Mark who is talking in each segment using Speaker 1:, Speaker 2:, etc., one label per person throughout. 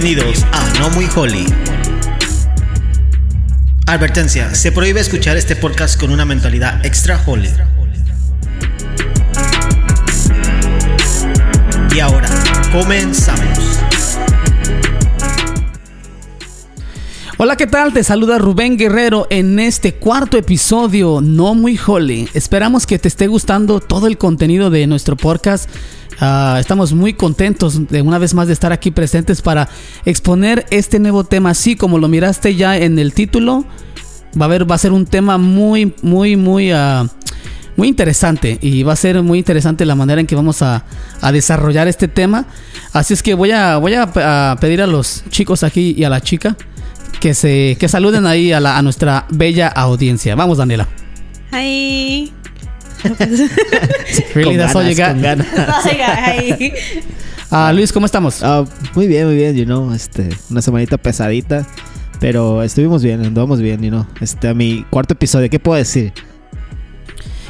Speaker 1: Bienvenidos a No Muy Holy. Advertencia, se prohíbe escuchar este podcast con una mentalidad extra holy. Y ahora, comenzamos.
Speaker 2: Hola, ¿qué tal? Te saluda Rubén Guerrero en este cuarto episodio No Muy Holy. Esperamos que te esté gustando todo el contenido de nuestro podcast. Ah, estamos muy contentos de una vez más de estar aquí presentes para exponer este nuevo tema. Así como lo miraste ya en el título, va a, haber, va a ser un tema muy, muy, muy, ah, muy interesante. Y va a ser muy interesante la manera en que vamos a, desarrollar este tema. Así es que voy a, voy a pedir a los chicos aquí y a la chica que se que saluden ahí a, la, a nuestra bella audiencia. Vamos, Daniela.
Speaker 3: Hi.
Speaker 2: Really,
Speaker 4: Con
Speaker 2: that's all you
Speaker 4: ganas,
Speaker 2: got?
Speaker 4: con ganas.
Speaker 3: Hi.
Speaker 2: Ah, Luis, ¿cómo estamos?
Speaker 4: Ah, muy bien, muy bien, you know, este, una semanita pesadita, pero estuvimos bien, andamos bien, you know. Este, a mi cuarto episodio, ¿qué puedo decir?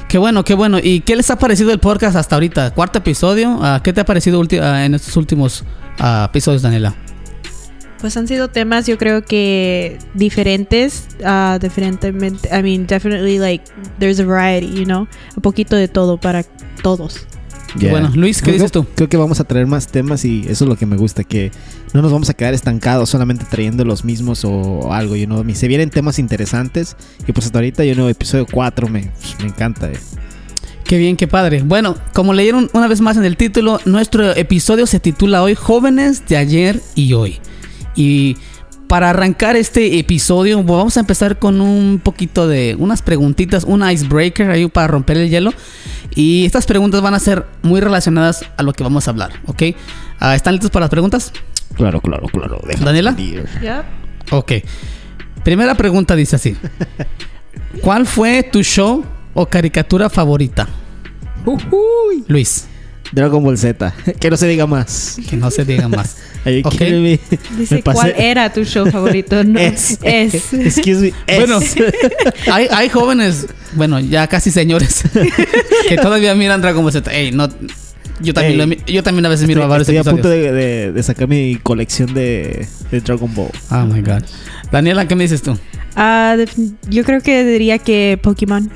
Speaker 2: Qué bueno, qué bueno. ¿Y qué les ha parecido el podcast hasta ahorita? Cuarto episodio. Ah, ¿Qué te ha parecido en estos últimos episodios, Daniela?
Speaker 3: Pues han sido temas, yo creo que diferentes, uh, diferentemente. I mean, definitely like there's a variety, you know, un poquito de todo para todos.
Speaker 4: Yeah.
Speaker 2: bueno. Luis, ¿qué
Speaker 4: Creo-
Speaker 2: dices tú?
Speaker 4: Creo que vamos a traer más temas y eso es lo que me gusta, que no nos vamos a quedar estancados solamente trayendo los mismos o algo, you know. Se vienen temas interesantes y pues hasta ahorita, you know, episodio 4 me, me encanta. eh.
Speaker 2: Qué bien, qué padre. Bueno, como leyeron una vez más en el título, nuestro episodio se titula hoy Jóvenes de ayer y hoy. Y para arrancar este episodio, vamos a empezar con un poquito de unas preguntitas, un icebreaker ahí para romper el hielo. Y estas preguntas van a ser muy relacionadas a lo que vamos a hablar, ¿ok? Ah, ¿Están listos para las preguntas?
Speaker 4: Claro, claro, claro.
Speaker 2: ¿Daniela?
Speaker 3: Yep.
Speaker 2: Ok. Primera pregunta dice así. ¿Cuál fue tu show o caricatura favorita?
Speaker 4: Ujuy.
Speaker 2: Luis,
Speaker 4: Dragon Ball Z, que no se diga más.
Speaker 2: que no se diga más.
Speaker 4: Are you
Speaker 2: Ok.
Speaker 4: kidding me?
Speaker 3: Dice,
Speaker 4: Me
Speaker 3: ¿cuál era tu show favorito? No,
Speaker 4: Es.
Speaker 3: es.
Speaker 4: Excuse me. es.
Speaker 2: Bueno, hay, hay jóvenes, bueno, ya casi señores, que todavía miran Dragon Ball Z. Ey, no, yo también,
Speaker 4: Ey,
Speaker 2: lo yo también a veces miro
Speaker 4: estoy,
Speaker 2: varios
Speaker 4: estoy a
Speaker 2: episodios.
Speaker 4: punto de, de- de sacar mi colección de, de Dragon Ball.
Speaker 2: Oh my god. Daniela, ¿qué me dices tú?
Speaker 3: Ah, def- yo creo que diría que Pokémon.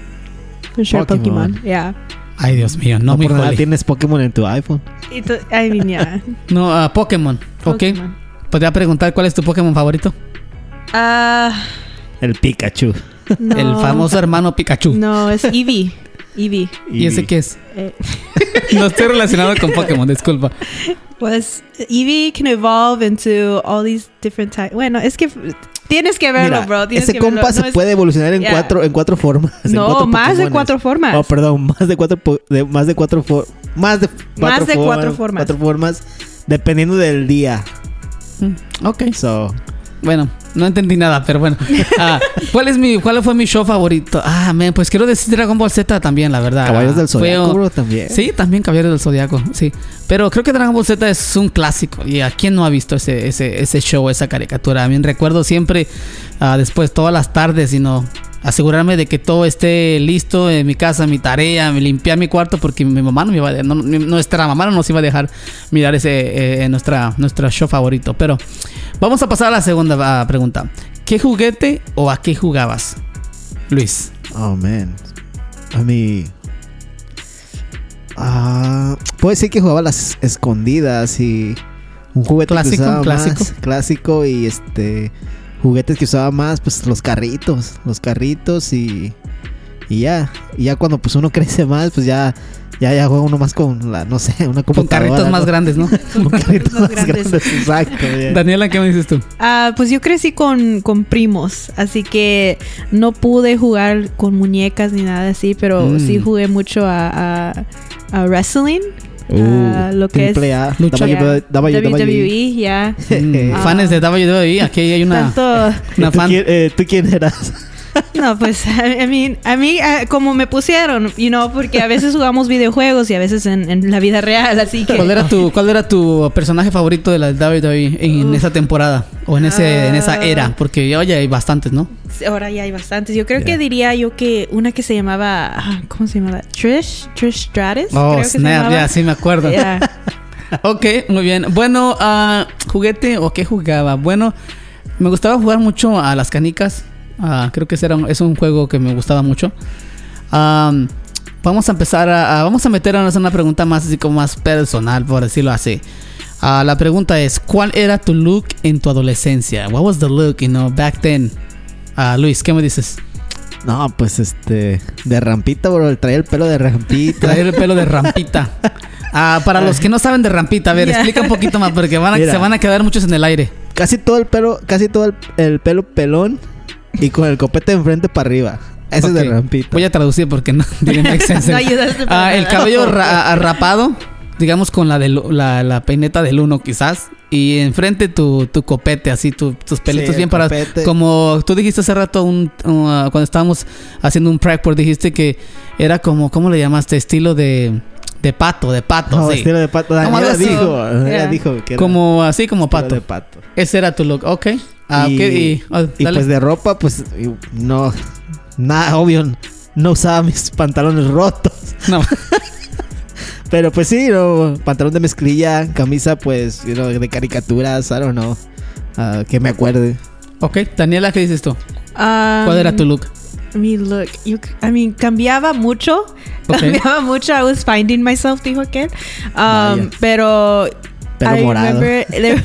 Speaker 3: Sure,
Speaker 4: Pokémon.
Speaker 3: Pokémon. Yeah.
Speaker 2: Ay, Dios mío, no,
Speaker 4: No,
Speaker 2: muy
Speaker 4: por nada tienes Pokémon en tu iPhone.
Speaker 3: I mean, yeah.
Speaker 2: No, ah, Pokémon, ¿ok?
Speaker 3: Pokémon.
Speaker 2: ¿Podría preguntar cuál es tu Pokémon favorito?
Speaker 3: Ah,
Speaker 4: El Pikachu.
Speaker 3: no.
Speaker 2: El famoso hermano Pikachu.
Speaker 3: No, es Eevee. Eevee.
Speaker 2: ¿Y ese qué es?
Speaker 3: Eh,
Speaker 2: No estoy relacionado con Pokémon, disculpa.
Speaker 3: pues Eevee can evolve into all these different types. Bueno, es que tienes que verlo,
Speaker 4: Mira,
Speaker 3: bro. Tienes
Speaker 4: ese
Speaker 3: que verlo.
Speaker 4: compa
Speaker 3: No
Speaker 4: se
Speaker 3: es-
Speaker 4: puede evolucionar en
Speaker 3: Yeah.
Speaker 4: cuatro en cuatro formas. en
Speaker 3: No,
Speaker 4: cuatro
Speaker 3: más de cuatro formas.
Speaker 4: Oh, perdón, más de cuatro po- de, más de cuatro for- más de
Speaker 3: Más de cuatro formas.
Speaker 4: Cuatro formas dependiendo del día.
Speaker 2: Mm, Ok.
Speaker 4: So,
Speaker 2: Bueno, no entendí nada, pero bueno. Ah, ¿cuál, es mi, ¿Cuál fue mi show favorito? Ah, man, pues quiero decir Dragon Ball Z también, la verdad.
Speaker 4: Caballeros del
Speaker 2: Fue
Speaker 4: Zodiaco, bro, también.
Speaker 2: Sí, también Caballeros del Zodiaco, sí. Pero creo que Dragon Ball Z es un clásico. ¿Y a quién no ha visto ese, ese, ese show, esa caricatura? A mí recuerdo siempre, ah, después, todas las tardes, y no asegurarme de que todo esté listo en mi casa, mi tarea, me limpiar mi cuarto, porque mi mamá no me iba a, no- mi- nuestra mamá no nos iba a dejar mirar ese eh, nuestra, nuestro show favorito. Pero vamos a pasar a la segunda ah, pregunta. ¿Qué juguete o a qué jugabas? Luis.
Speaker 4: Oh man. A mí. Ah, puedo decir que jugaba las escondidas y un juguete
Speaker 2: Clásico,
Speaker 4: que
Speaker 2: clásico.
Speaker 4: más clásico y este juguetes que usaba más pues los carritos, los carritos y y ya, y ya cuando pues uno crece más, pues ya ya ya juega uno más con la no sé, una
Speaker 2: Con
Speaker 4: computadora.
Speaker 2: carritos más
Speaker 4: ¿no?
Speaker 2: grandes, ¿no?
Speaker 4: Con carritos más
Speaker 3: grandes.
Speaker 4: grandes, exacto. yeah.
Speaker 2: Daniela, ¿qué me dices tú?
Speaker 3: Ah, pues yo crecí con, con primos, así que no pude jugar con muñecas ni nada así, pero
Speaker 4: Mm.
Speaker 3: sí jugué mucho a, a, a wrestling.
Speaker 4: Uh,
Speaker 3: Ah, lo que es
Speaker 4: triple A,
Speaker 2: lucha.
Speaker 4: WWE,
Speaker 3: WWE, ya.
Speaker 4: Mm.
Speaker 3: Ah.
Speaker 2: Fanes de WWE, aquí hay una,
Speaker 3: Tanto,
Speaker 2: una
Speaker 4: ¿Tú,
Speaker 2: fan.
Speaker 4: quién, eh, ¿Tú quién eras?
Speaker 3: no, pues, I mean, a mí, como me pusieron, you know, porque a veces jugamos videojuegos y a veces en, en la vida real, así que...
Speaker 2: ¿Cuál era tu, cuál era tu personaje favorito de la WWE en
Speaker 3: Uf.
Speaker 2: esa temporada o en ese en esa
Speaker 3: Ah.
Speaker 2: era? Porque oye, hay bastantes, ¿no?
Speaker 3: Ahora ya hay bastantes. Yo creo
Speaker 4: Yeah.
Speaker 3: que diría yo que una que se llamaba, ah, ¿cómo se llamaba? Trish, Trish Stratus.
Speaker 2: Oh,
Speaker 3: creo que
Speaker 2: snap, ya sí me acuerdo.
Speaker 3: Yeah.
Speaker 2: ok, muy bien. Bueno, ah, juguete o qué jugaba. Bueno, me gustaba jugar mucho a las canicas. Ah, creo que ese era un- es un juego que me gustaba mucho. Am, vamos a empezar a, a- vamos a meternos en una pregunta más así como más personal, por decirlo así. Ah, la pregunta es, ¿cuál era tu look en tu adolescencia? What was the look, you know, back then? Ah, Luis, ¿qué me dices?
Speaker 4: No, pues este. De rampita, bro. Traía el pelo de rampita.
Speaker 2: Traer el pelo de rampita. Ah, para los que no saben de rampita, a ver,
Speaker 3: Ya.
Speaker 2: explica un poquito más porque van a- se van a quedar muchos en el aire.
Speaker 4: Casi todo el pelo, casi todo el, el pelo pelón y con el copete de enfrente para arriba. Ese es de
Speaker 2: Ok,
Speaker 4: rampita.
Speaker 2: Voy a traducir porque no tiene make sense.
Speaker 3: No ayudaste para
Speaker 2: Ah, el cabello ra- ah, rapado, digamos con la, del- la, la peineta del uno quizás. Y enfrente tu, tu copete, así, tu- tus pelitos
Speaker 4: Sí,
Speaker 2: bien
Speaker 4: el
Speaker 2: parados. Como tú dijiste hace rato, un, ah, cuando estábamos haciendo un prep, dijiste que era como, ¿cómo le llamaste? Estilo de, de pato, de pato,
Speaker 4: No,
Speaker 2: sí.
Speaker 4: estilo de pato.
Speaker 2: Como
Speaker 4: Daniela
Speaker 2: así.
Speaker 4: dijo. Daniela
Speaker 3: Yeah.
Speaker 4: dijo que era
Speaker 2: Como así como pato.
Speaker 4: de pato.
Speaker 2: Ese era tu look, ok. Ah,
Speaker 4: y,
Speaker 2: ok, y, oh,
Speaker 4: y pues de ropa, pues no. Nada, obvio. No usaba mis pantalones rotos.
Speaker 2: No.
Speaker 4: Pero pues sí, no, pantalón de mezclilla, camisa pues, you know, de caricaturas, I don't know. ah, que me acuerde.
Speaker 2: Ok, Daniela, ¿qué dices tú?
Speaker 3: Um,
Speaker 2: ¿Cuál era tu look?
Speaker 3: Mi look. You, I mean, cambiaba mucho. Cambiaba mucho. I was finding myself, dijo aquel. Um, pero. I
Speaker 4: morado.
Speaker 3: remember there-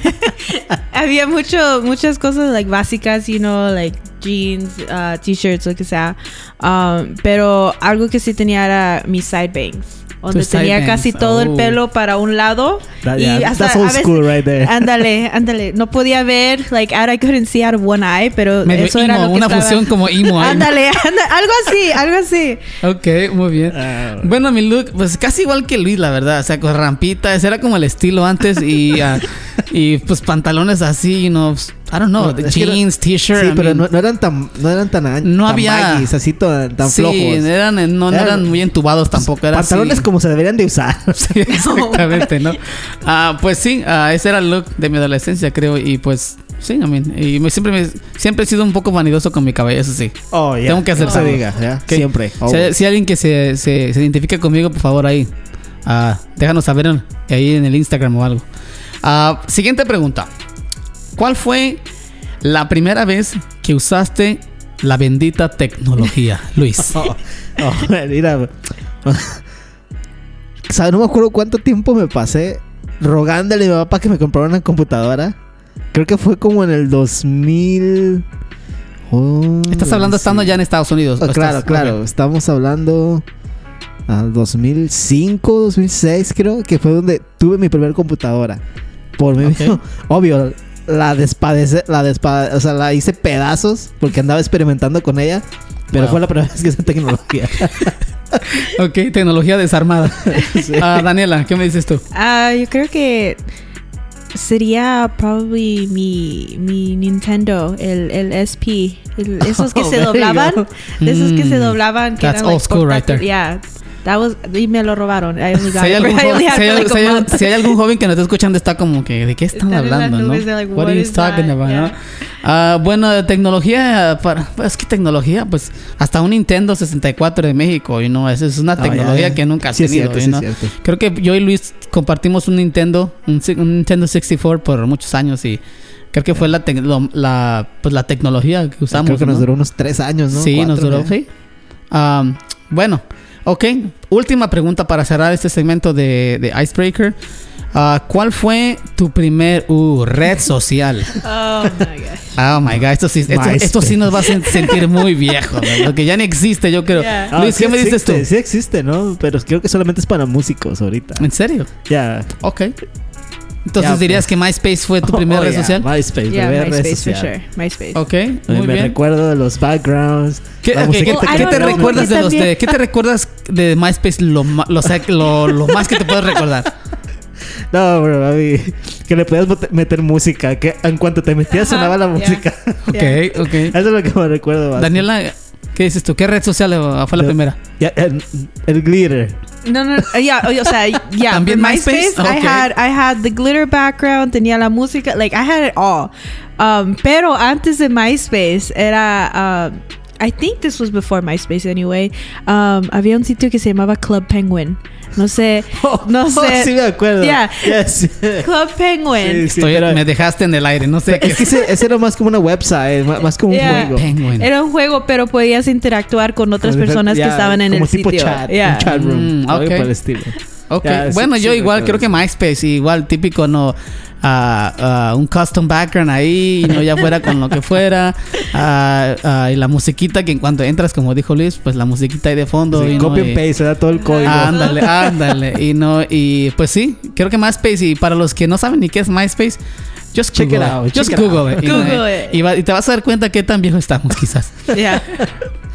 Speaker 3: había mucho, muchas cosas like básicas, you know, like jeans, uh, t-shirts, lo que sea. Um, pero algo que sí tenía era mis side bangs. Donde
Speaker 2: Tus
Speaker 3: tenía
Speaker 2: bangs,
Speaker 3: casi todo
Speaker 2: oh.
Speaker 3: el pelo para un lado.
Speaker 4: That-
Speaker 3: y
Speaker 4: yeah,
Speaker 3: hasta
Speaker 4: that's
Speaker 3: a
Speaker 4: old
Speaker 3: veces-
Speaker 4: school right there.
Speaker 3: Ándale, ándale. No podía ver, like, out, I couldn't see out of one eye, pero
Speaker 2: Medio
Speaker 3: eso era
Speaker 2: emo,
Speaker 3: lo que
Speaker 2: una
Speaker 3: estaba-
Speaker 2: fusión como emo.
Speaker 3: Ándale, algo así, algo así.
Speaker 2: Ok, muy bien.
Speaker 4: Ah,
Speaker 2: Bueno, mi look, pues casi igual que Luis, la verdad. O sea, con rampita, ese era como el estilo antes y, ah, y pues pantalones así, you know, I don't know,
Speaker 4: No,
Speaker 2: jeans, t-shirt.
Speaker 4: Sí,
Speaker 2: I
Speaker 4: pero
Speaker 2: mean,
Speaker 4: no, no eran tan, no eran tan, an-
Speaker 2: No
Speaker 4: tan
Speaker 2: había-
Speaker 4: baggies, así tan, tan
Speaker 2: sí,
Speaker 4: flojos.
Speaker 2: eran, no, no
Speaker 4: Eran-
Speaker 2: eran muy entubados tampoco. Era
Speaker 4: Pantalones
Speaker 2: así.
Speaker 4: como se deberían de usar.
Speaker 2: Sí, exactamente, ¿no? Ah, pues sí, ah, ese era el look de mi adolescencia, creo. Y pues, sí, I mean, y me, siempre, me- siempre he sido un poco vanidoso con mi cabello, eso sí.
Speaker 4: Oh, ya.
Speaker 2: Tengo que
Speaker 4: No diga, ya.
Speaker 2: Ok.
Speaker 4: Siempre.
Speaker 2: Si si alguien que se, se, se identifica conmigo, por favor, ahí. ah, déjanos saber ahí en el Instagram o algo. Ah, siguiente pregunta. ¿Cuál fue la primera vez que usaste la bendita tecnología, Luis?
Speaker 4: Oh, oh, mira. O sea, no me acuerdo cuánto tiempo me pasé rogándole a mi papá que me comprara una computadora. Creo que fue como en el 2000. Oh,
Speaker 2: Estás hablando estando
Speaker 4: sí.
Speaker 2: ya en Estados Unidos.
Speaker 4: Oh,
Speaker 2: ¿o
Speaker 4: claro,
Speaker 2: estás-
Speaker 4: claro. Estamos hablando. Al 2005, 2006, creo que fue donde tuve mi primer computadora. Por mí
Speaker 2: Ok.
Speaker 4: mismo. Obvio, la despadece, la despa- o sea, la hice pedazos porque andaba experimentando con ella. Pero
Speaker 2: Wow.
Speaker 4: fue la primera vez que usé tecnología.
Speaker 2: Ok, tecnología desarmada.
Speaker 4: Sí.
Speaker 2: Ah, Daniela, ¿qué me dices tú?
Speaker 3: Ah, yo creo que sería probably mi, mi Nintendo, el, el SP. el- esos que
Speaker 4: Oh,
Speaker 3: se doblaban. esos que se doblaban. Que
Speaker 2: that's
Speaker 3: eran, like,
Speaker 2: old school right there.
Speaker 3: Yeah. That was, y me lo robaron. I only
Speaker 2: Si hay, algún
Speaker 3: I only
Speaker 2: joven,
Speaker 3: had
Speaker 2: si, hay,
Speaker 3: for like
Speaker 2: si
Speaker 3: a
Speaker 2: hay-
Speaker 3: month.
Speaker 2: si hay algún joven que nos está escuchando, está como que, ¿de qué están hablando? ¿no?
Speaker 3: like,
Speaker 2: What
Speaker 3: what
Speaker 2: are you talking
Speaker 3: that?
Speaker 2: about,
Speaker 3: Yeah.
Speaker 2: no? Ah, bueno, tecnología, para, es que tecnología, pues hasta un Nintendo 64 de México, y no, esa es una
Speaker 4: Ah,
Speaker 2: tecnología
Speaker 4: ya, ya.
Speaker 2: que nunca has
Speaker 4: Sí, es
Speaker 2: tenido.
Speaker 4: cierto,
Speaker 2: you
Speaker 4: sí, es.
Speaker 2: Creo que yo y Luis compartimos un Nintendo, un, un Nintendo 64 por muchos años y creo que fue la, lo- la, pues, la tecnología que usamos.
Speaker 4: Creo que nos
Speaker 2: ¿no?
Speaker 4: duró unos tres años, ¿no?
Speaker 2: Sí, nos
Speaker 4: Cuatro,
Speaker 2: duró,
Speaker 4: ya.
Speaker 2: sí. Am, bueno, ok. Última pregunta para cerrar este segmento de, de Icebreaker. Ah, ¿Cuál fue tu primer uh, red social?
Speaker 3: Oh my gosh.
Speaker 2: Oh my god, esto sí, esto, esto sí nos va a sen- sentir muy viejos, lo que ya ni existe, yo creo.
Speaker 3: Yeah.
Speaker 4: Ah,
Speaker 2: Luis,
Speaker 4: sí
Speaker 2: ¿qué me dices tú?
Speaker 4: existe, Sí existe, ¿no? Pero creo que solamente es para músicos ahorita.
Speaker 2: ¿En serio?
Speaker 4: Ya.
Speaker 2: Ok. Entonces dirías
Speaker 4: pues.
Speaker 2: que MySpace fue tu primera
Speaker 4: Oh,
Speaker 2: red
Speaker 4: yeah,
Speaker 2: social.
Speaker 4: MySpace,
Speaker 3: Yeah,
Speaker 4: primera red
Speaker 3: MySpace for
Speaker 4: social.
Speaker 3: sure. MySpace.
Speaker 2: Ok,
Speaker 4: Me,
Speaker 2: muy
Speaker 4: me
Speaker 2: bien.
Speaker 4: recuerdo de los backgrounds.
Speaker 2: ¿Qué,
Speaker 4: la
Speaker 2: ok,
Speaker 4: música
Speaker 2: ¿qué-
Speaker 3: Well, I
Speaker 2: qué
Speaker 3: don't
Speaker 2: te
Speaker 3: know,
Speaker 2: recuerdas de los de,
Speaker 3: también-
Speaker 2: ¿Qué te recuerdas de MySpace lo, ma- lo, lo, lo más que te puedes recordar?
Speaker 4: No, bro, a mí, que le podías meter música, que en cuanto te metías
Speaker 3: Ajá,
Speaker 4: sonaba la
Speaker 3: yeah.
Speaker 4: música.
Speaker 2: Ok, ok.
Speaker 4: Eso es lo que me recuerdo. bastante.
Speaker 2: Daniela, ¿qué dices tú? ¿Qué red social fue la primera?
Speaker 4: El glitter.
Speaker 3: No, no, uh, yeah, o sea, yeah.
Speaker 2: ¿También MySpace?
Speaker 3: MySpace, I had, I had the glitter background, tenía la música, like I had it all. Um, pero antes de MySpace era, um, I think this was before MySpace anyway. Um, había un sitio que se llamaba Club Penguin. No sé, no
Speaker 4: Oh,
Speaker 3: sé.
Speaker 4: sí me acuerdo.
Speaker 3: Yeah.
Speaker 4: Yes.
Speaker 3: Club Penguin.
Speaker 4: Sí, sí,
Speaker 2: Estoy-
Speaker 4: pero-
Speaker 2: me dejaste en el aire, no sé qué
Speaker 4: es que ese, ese era más como una website, más, como
Speaker 3: Yeah.
Speaker 4: un juego.
Speaker 2: Penguin.
Speaker 3: Era un juego, pero podías interactuar con otras
Speaker 4: Como
Speaker 3: personas que estaban en
Speaker 4: como
Speaker 3: el
Speaker 4: tipo
Speaker 3: sitio.
Speaker 4: chat,
Speaker 3: Yeah.
Speaker 4: un chat room,
Speaker 2: Mm,
Speaker 4: algo
Speaker 2: ok.
Speaker 4: por el estilo.
Speaker 2: Ok,
Speaker 4: Ya, sí,
Speaker 2: bueno,
Speaker 4: sí,
Speaker 2: yo igual creo que MySpace, igual típico, no, ah, ah, un custom background ahí, y no ya fuera con lo que fuera, ah, y la musiquita que en cuanto entras, como dijo Luis, pues la musiquita ahí de fondo.
Speaker 4: Sí,
Speaker 2: y
Speaker 4: copy
Speaker 2: y-
Speaker 4: and paste, era todo el código.
Speaker 2: Ándale, ándale. Y no, y pues sí, creo que MySpace, y para los que no saben ni qué es MySpace, just
Speaker 4: Check
Speaker 2: Google
Speaker 4: it out.
Speaker 2: Just
Speaker 4: check it
Speaker 2: Google it. Y
Speaker 3: Google
Speaker 2: eh,
Speaker 3: it.
Speaker 2: Y, va- y te vas a dar cuenta qué tan viejo estamos, quizás.
Speaker 3: Yeah.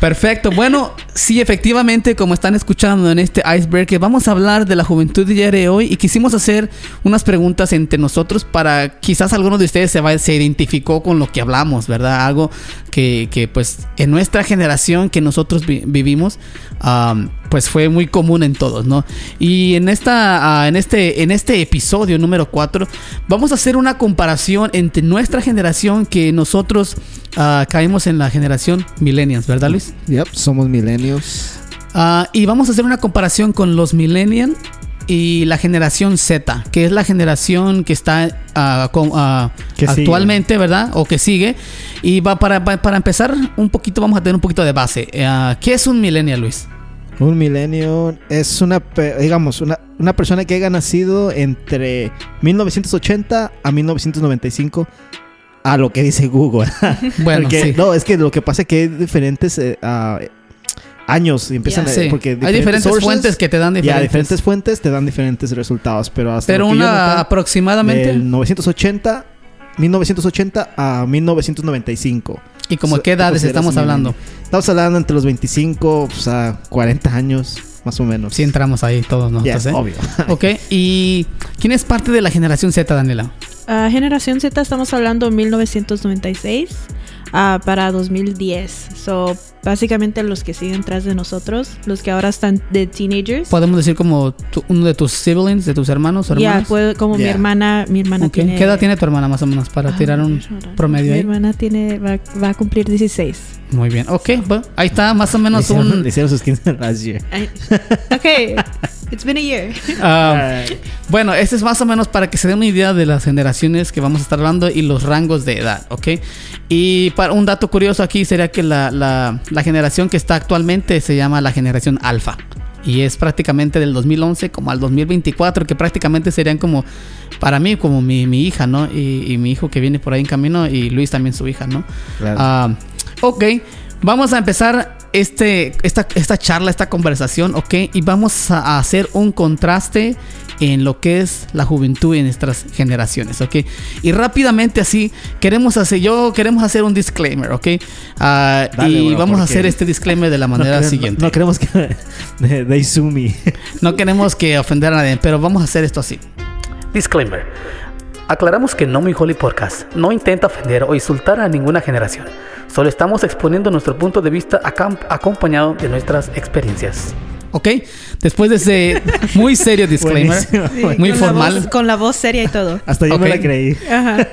Speaker 2: Perfecto. Bueno, sí, efectivamente, como están escuchando en este Icebreaker, vamos a hablar de la juventud de ayer de hoy y quisimos hacer unas preguntas entre nosotros para quizás alguno de ustedes se, va, se identificó con lo que hablamos, ¿verdad? Algo que, que, pues en nuestra generación que nosotros vi- vivimos, am, pues fue muy común en todos, ¿no? Y en, esta, ah, en, este, en este episodio número 4 vamos a hacer una comparación entre nuestra generación que nosotros ah, caímos en la generación millennials, ¿verdad Luis?
Speaker 4: Yep, somos milenios.
Speaker 2: Ah, y vamos a hacer una comparación con los millennials y la generación Z, que es la generación que está ah, con- ah,
Speaker 4: Que sigue.
Speaker 2: actualmente, ¿verdad? O que sigue. Y va para, pa- para empezar un poquito, vamos a tener un poquito de base. Ah, ¿Qué es un millennial, Luis?
Speaker 4: Un milenio es una, digamos, una, una persona que haya nacido entre 1980 a 1995 a lo que dice Google.
Speaker 2: Bueno,
Speaker 4: Porque-
Speaker 2: sí.
Speaker 4: No, es que lo que pasa es que hay diferentes eh, años y empiezan
Speaker 3: Yeah.
Speaker 4: a-
Speaker 2: Sí.
Speaker 4: porque
Speaker 2: Hay diferentes
Speaker 4: sources,
Speaker 2: fuentes que te dan diferentes.
Speaker 4: diferentes fuentes te dan diferentes resultados, pero hasta
Speaker 2: pero una
Speaker 4: noté,
Speaker 2: aproximadamente.
Speaker 4: del 980 1980 a 1995.
Speaker 2: ¿Y como
Speaker 4: So-
Speaker 2: qué edades estamos hablando?
Speaker 4: Estamos hablando entre los 25 pues, a 40 años, más o menos.
Speaker 2: Si entramos ahí todos nosotros, ¿eh?
Speaker 4: obvio.
Speaker 2: Ok, ¿y quién es parte de la generación Z, Daniela?
Speaker 3: Ah, generación Z estamos hablando 1996 ah, para 2010. So, básicamente los que siguen tras de nosotros, los que ahora están de teenagers.
Speaker 2: Podemos decir como tu- uno de tus siblings, de tus hermanos o
Speaker 3: Ya,
Speaker 2: hermanas.
Speaker 3: puedo- como mi
Speaker 4: Yeah.
Speaker 3: hermana, mi hermana
Speaker 2: Ok,
Speaker 3: tiene...
Speaker 2: ¿Qué edad tiene tu hermana más o menos para
Speaker 3: Ah,
Speaker 2: tirar un promedio
Speaker 3: Mi
Speaker 2: ahí?
Speaker 3: hermana tiene, va, va a cumplir 16.
Speaker 2: Muy bien. Ok, bueno, ahí está más o
Speaker 4: Le
Speaker 2: menos
Speaker 4: hicieron,
Speaker 2: un...
Speaker 4: le hicieron sus 15 last year.
Speaker 3: Ok, it's been a year.
Speaker 2: Ah, bueno, este es más o menos para que se den una idea de las generaciones que vamos a estar hablando y los rangos de edad, ¿ok? Y para un dato curioso aquí sería que la, la- la generación que está actualmente se llama la generación alfa. Y es prácticamente del 2011 como al 2024, que prácticamente serían como, para mí, como mi, mi hija, ¿no? Y, y mi hijo que viene por ahí en camino y Luis también su hija, ¿no?
Speaker 4: Claro.
Speaker 2: Ah, ok, vamos a empezar este, esta, esta charla, esta conversación, ok, y vamos a hacer un contraste en lo que es la juventud en nuestras generaciones, ok. Y rápidamente así, queremos hacer, yo queremos hacer un disclaimer, ok. Ah,
Speaker 4: Dale,
Speaker 2: y vamos a hacer este disclaimer de la manera
Speaker 4: no,
Speaker 2: siguiente.
Speaker 4: No, no queremos que de, de Izumi.
Speaker 2: No queremos que ofender a nadie, pero vamos a hacer esto así. Disclaimer. Aclaramos que No Muy Holy Podcast no intenta ofender o insultar a ninguna generación. Solo estamos exponiendo nuestro punto de vista acompañado de nuestras experiencias. ¿Ok? Después de ese muy serio disclaimer,
Speaker 4: Buenísimo.
Speaker 2: muy
Speaker 3: con La
Speaker 2: formal,
Speaker 3: voz, con la voz seria y todo.
Speaker 4: Hasta yo me
Speaker 2: Ok.
Speaker 4: la creí.
Speaker 3: Ajá.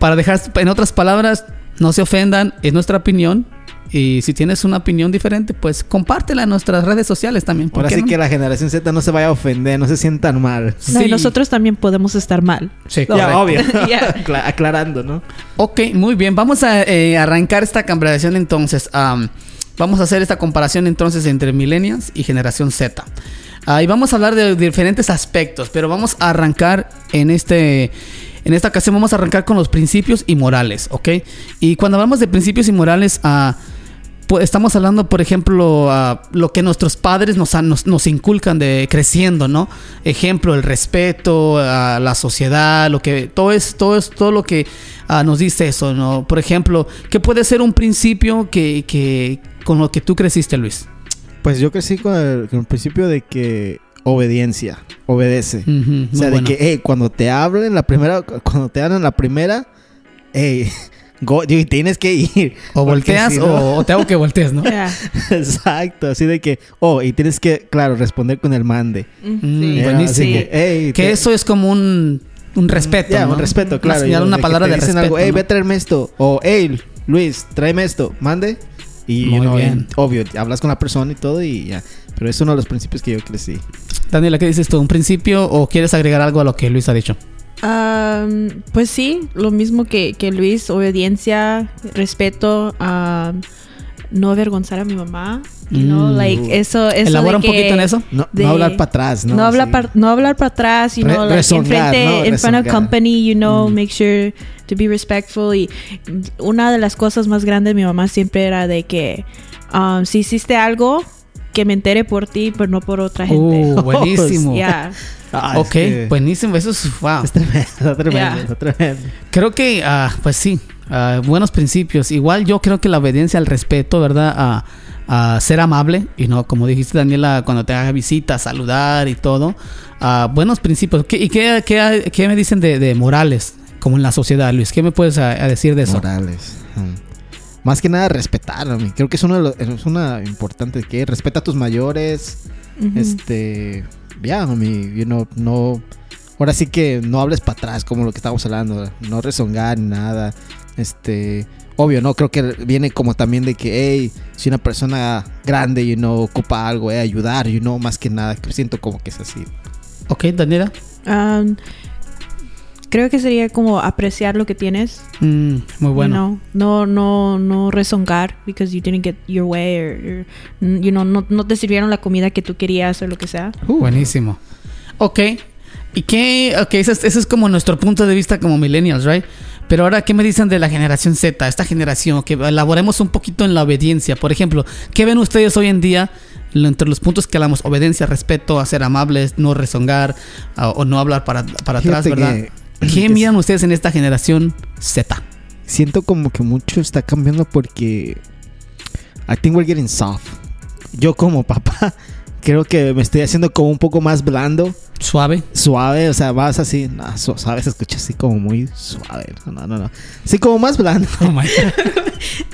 Speaker 2: para dejar, en otras palabras, no se ofendan, es nuestra opinión. Y si tienes una opinión diferente, pues compártela en nuestras redes sociales también. ¿por
Speaker 4: Ahora sí
Speaker 2: no?
Speaker 4: que la generación Z no se vaya a ofender, no se sientan mal.
Speaker 3: No, y
Speaker 2: Sí.
Speaker 3: nosotros también podemos estar mal.
Speaker 2: Sí,
Speaker 3: No.
Speaker 4: Ya, obvio. Aclarando, ¿no?
Speaker 2: Ok, muy bien. Vamos a eh, arrancar esta comparación entonces. Am, vamos a hacer esta comparación entonces entre millennials y generación Z. Ah, y vamos a hablar de diferentes aspectos, pero vamos a arrancar en este... En esta ocasión vamos a arrancar con los principios y morales, ¿ok? Y cuando hablamos de principios y morales, ah, pues estamos hablando, por ejemplo, ah, lo que nuestros padres nos, han- nos, nos inculcan de creciendo, ¿no? Ejemplo, el respeto a la sociedad, lo que todo es todo es todo lo que ah, nos dice eso, ¿no? Por ejemplo, ¿qué puede ser un principio que, que con lo que tú creciste, Luis?
Speaker 4: Pues yo crecí con el, con el principio de que obediencia, obedece. O sea,
Speaker 2: bueno.
Speaker 4: de que, hey, cuando te hablen la primera, cuando te hablan la primera, hey, go, y tienes que ir.
Speaker 2: o volteas
Speaker 4: si no-
Speaker 2: o, o te hago que voltees, ¿no?
Speaker 3: Ya.
Speaker 4: Exacto, así de que, oh, y tienes que, claro, responder con el mande.
Speaker 3: Mm, sí.
Speaker 2: Buenísimo.
Speaker 4: así que, hey,
Speaker 2: Que
Speaker 4: te-
Speaker 2: eso es como un, un respeto,
Speaker 4: Ya,
Speaker 2: ¿no?
Speaker 4: un respeto, claro.
Speaker 2: Una,
Speaker 4: y
Speaker 2: una
Speaker 4: que
Speaker 2: palabra
Speaker 4: te
Speaker 2: de
Speaker 4: dicen
Speaker 2: respeto.
Speaker 4: algo, hey,
Speaker 2: ¿no?
Speaker 4: ve a traerme esto. O, hey, Luis, tráeme esto. Mande. Y,
Speaker 2: Muy
Speaker 4: you know,
Speaker 2: bien.
Speaker 4: en- obvio, hablas con la persona y todo y ya. Pero es uno de los principios que yo crecí.
Speaker 2: Daniela, ¿qué dices tú? ¿Un principio o quieres agregar algo a lo que Luis ha dicho?
Speaker 3: Um, pues sí, lo mismo que, que Luis, obediencia, respeto, um, no avergonzar a mi mamá. You know,
Speaker 2: Mm.
Speaker 3: like eso, eso
Speaker 2: Elabora
Speaker 3: de
Speaker 2: un
Speaker 3: que-
Speaker 2: poquito en eso.
Speaker 4: No,
Speaker 3: de-
Speaker 4: no hablar para atrás, ¿no?
Speaker 3: No, hablar
Speaker 4: Sí.
Speaker 3: no hablar para atrás, you
Speaker 4: Re-
Speaker 3: know, like
Speaker 4: rezongar,
Speaker 3: enfrente,
Speaker 4: ¿no?
Speaker 3: in front of company, you know,
Speaker 4: Mm.
Speaker 3: make sure to be respectful. Y una de las cosas más grandes de mi mamá siempre era de que um, si hiciste algo, que me entere por ti, pero no por otra gente.
Speaker 2: Uh, buenísimo.
Speaker 3: Yeah.
Speaker 4: Ah, es
Speaker 2: ok,
Speaker 4: que-
Speaker 2: buenísimo. Eso es wow.
Speaker 4: Es tremendo, está tremendo,
Speaker 3: Yeah.
Speaker 4: tremendo.
Speaker 2: Creo que, ah, pues sí, ah, buenos principios. Igual yo creo que la obediencia al respeto, ¿verdad? A, a ser amable y no, como dijiste Daniela, cuando te haga visita, saludar y todo. Ah, buenos principios. ¿Qué, ¿Y qué, qué- qué me dicen de, de morales, como en la sociedad, Luis? ¿Qué me puedes ah, a decir de eso?
Speaker 4: Morales. Mm. Más que nada respetar, a mí. Creo que es una, de los- es una importante que respeta a tus mayores. Este, ya, a mí, you know, no, ahora sí que no hables para atrás como lo que estábamos hablando, no rezongar ni nada. Este, obvio, no creo que viene como también de que, hey, si una persona grande, you know, ocupa algo, eh, ayudar, you know, más que nada, que siento como que es así.
Speaker 2: Ok, Daniela.
Speaker 3: Um, creo que sería como apreciar lo que tienes.
Speaker 2: Mm, muy bueno.
Speaker 3: You know, no, no, no rezongar because you didn't get your way or, or, you know, no, no te sirvieron la comida que tú querías o lo que sea.
Speaker 2: Uh, buenísimo. Ok. ¿Y qué? Ok, ese es, ese es como nuestro punto de vista como millennials, right? Pero ahora, ¿qué me dicen de la generación Z? Esta generación, que elaboremos un poquito en la obediencia. Por ejemplo, ¿qué ven ustedes hoy en día entre los puntos que hablamos? Obediencia, respeto, a ser amables, no rezongar a- o no hablar para, para atrás, ¿verdad?
Speaker 4: que-
Speaker 2: ¿Qué miran ustedes en esta generación Z?
Speaker 4: siento como que mucho está cambiando porque I think we're getting soft. Yo como papá creo que me estoy haciendo como un poco más blando,
Speaker 2: Suave.
Speaker 4: suave, o sea, más así, no, su- suave se escucha así como muy suave. No, no, no. Sí, como más blando.
Speaker 2: Oh my God.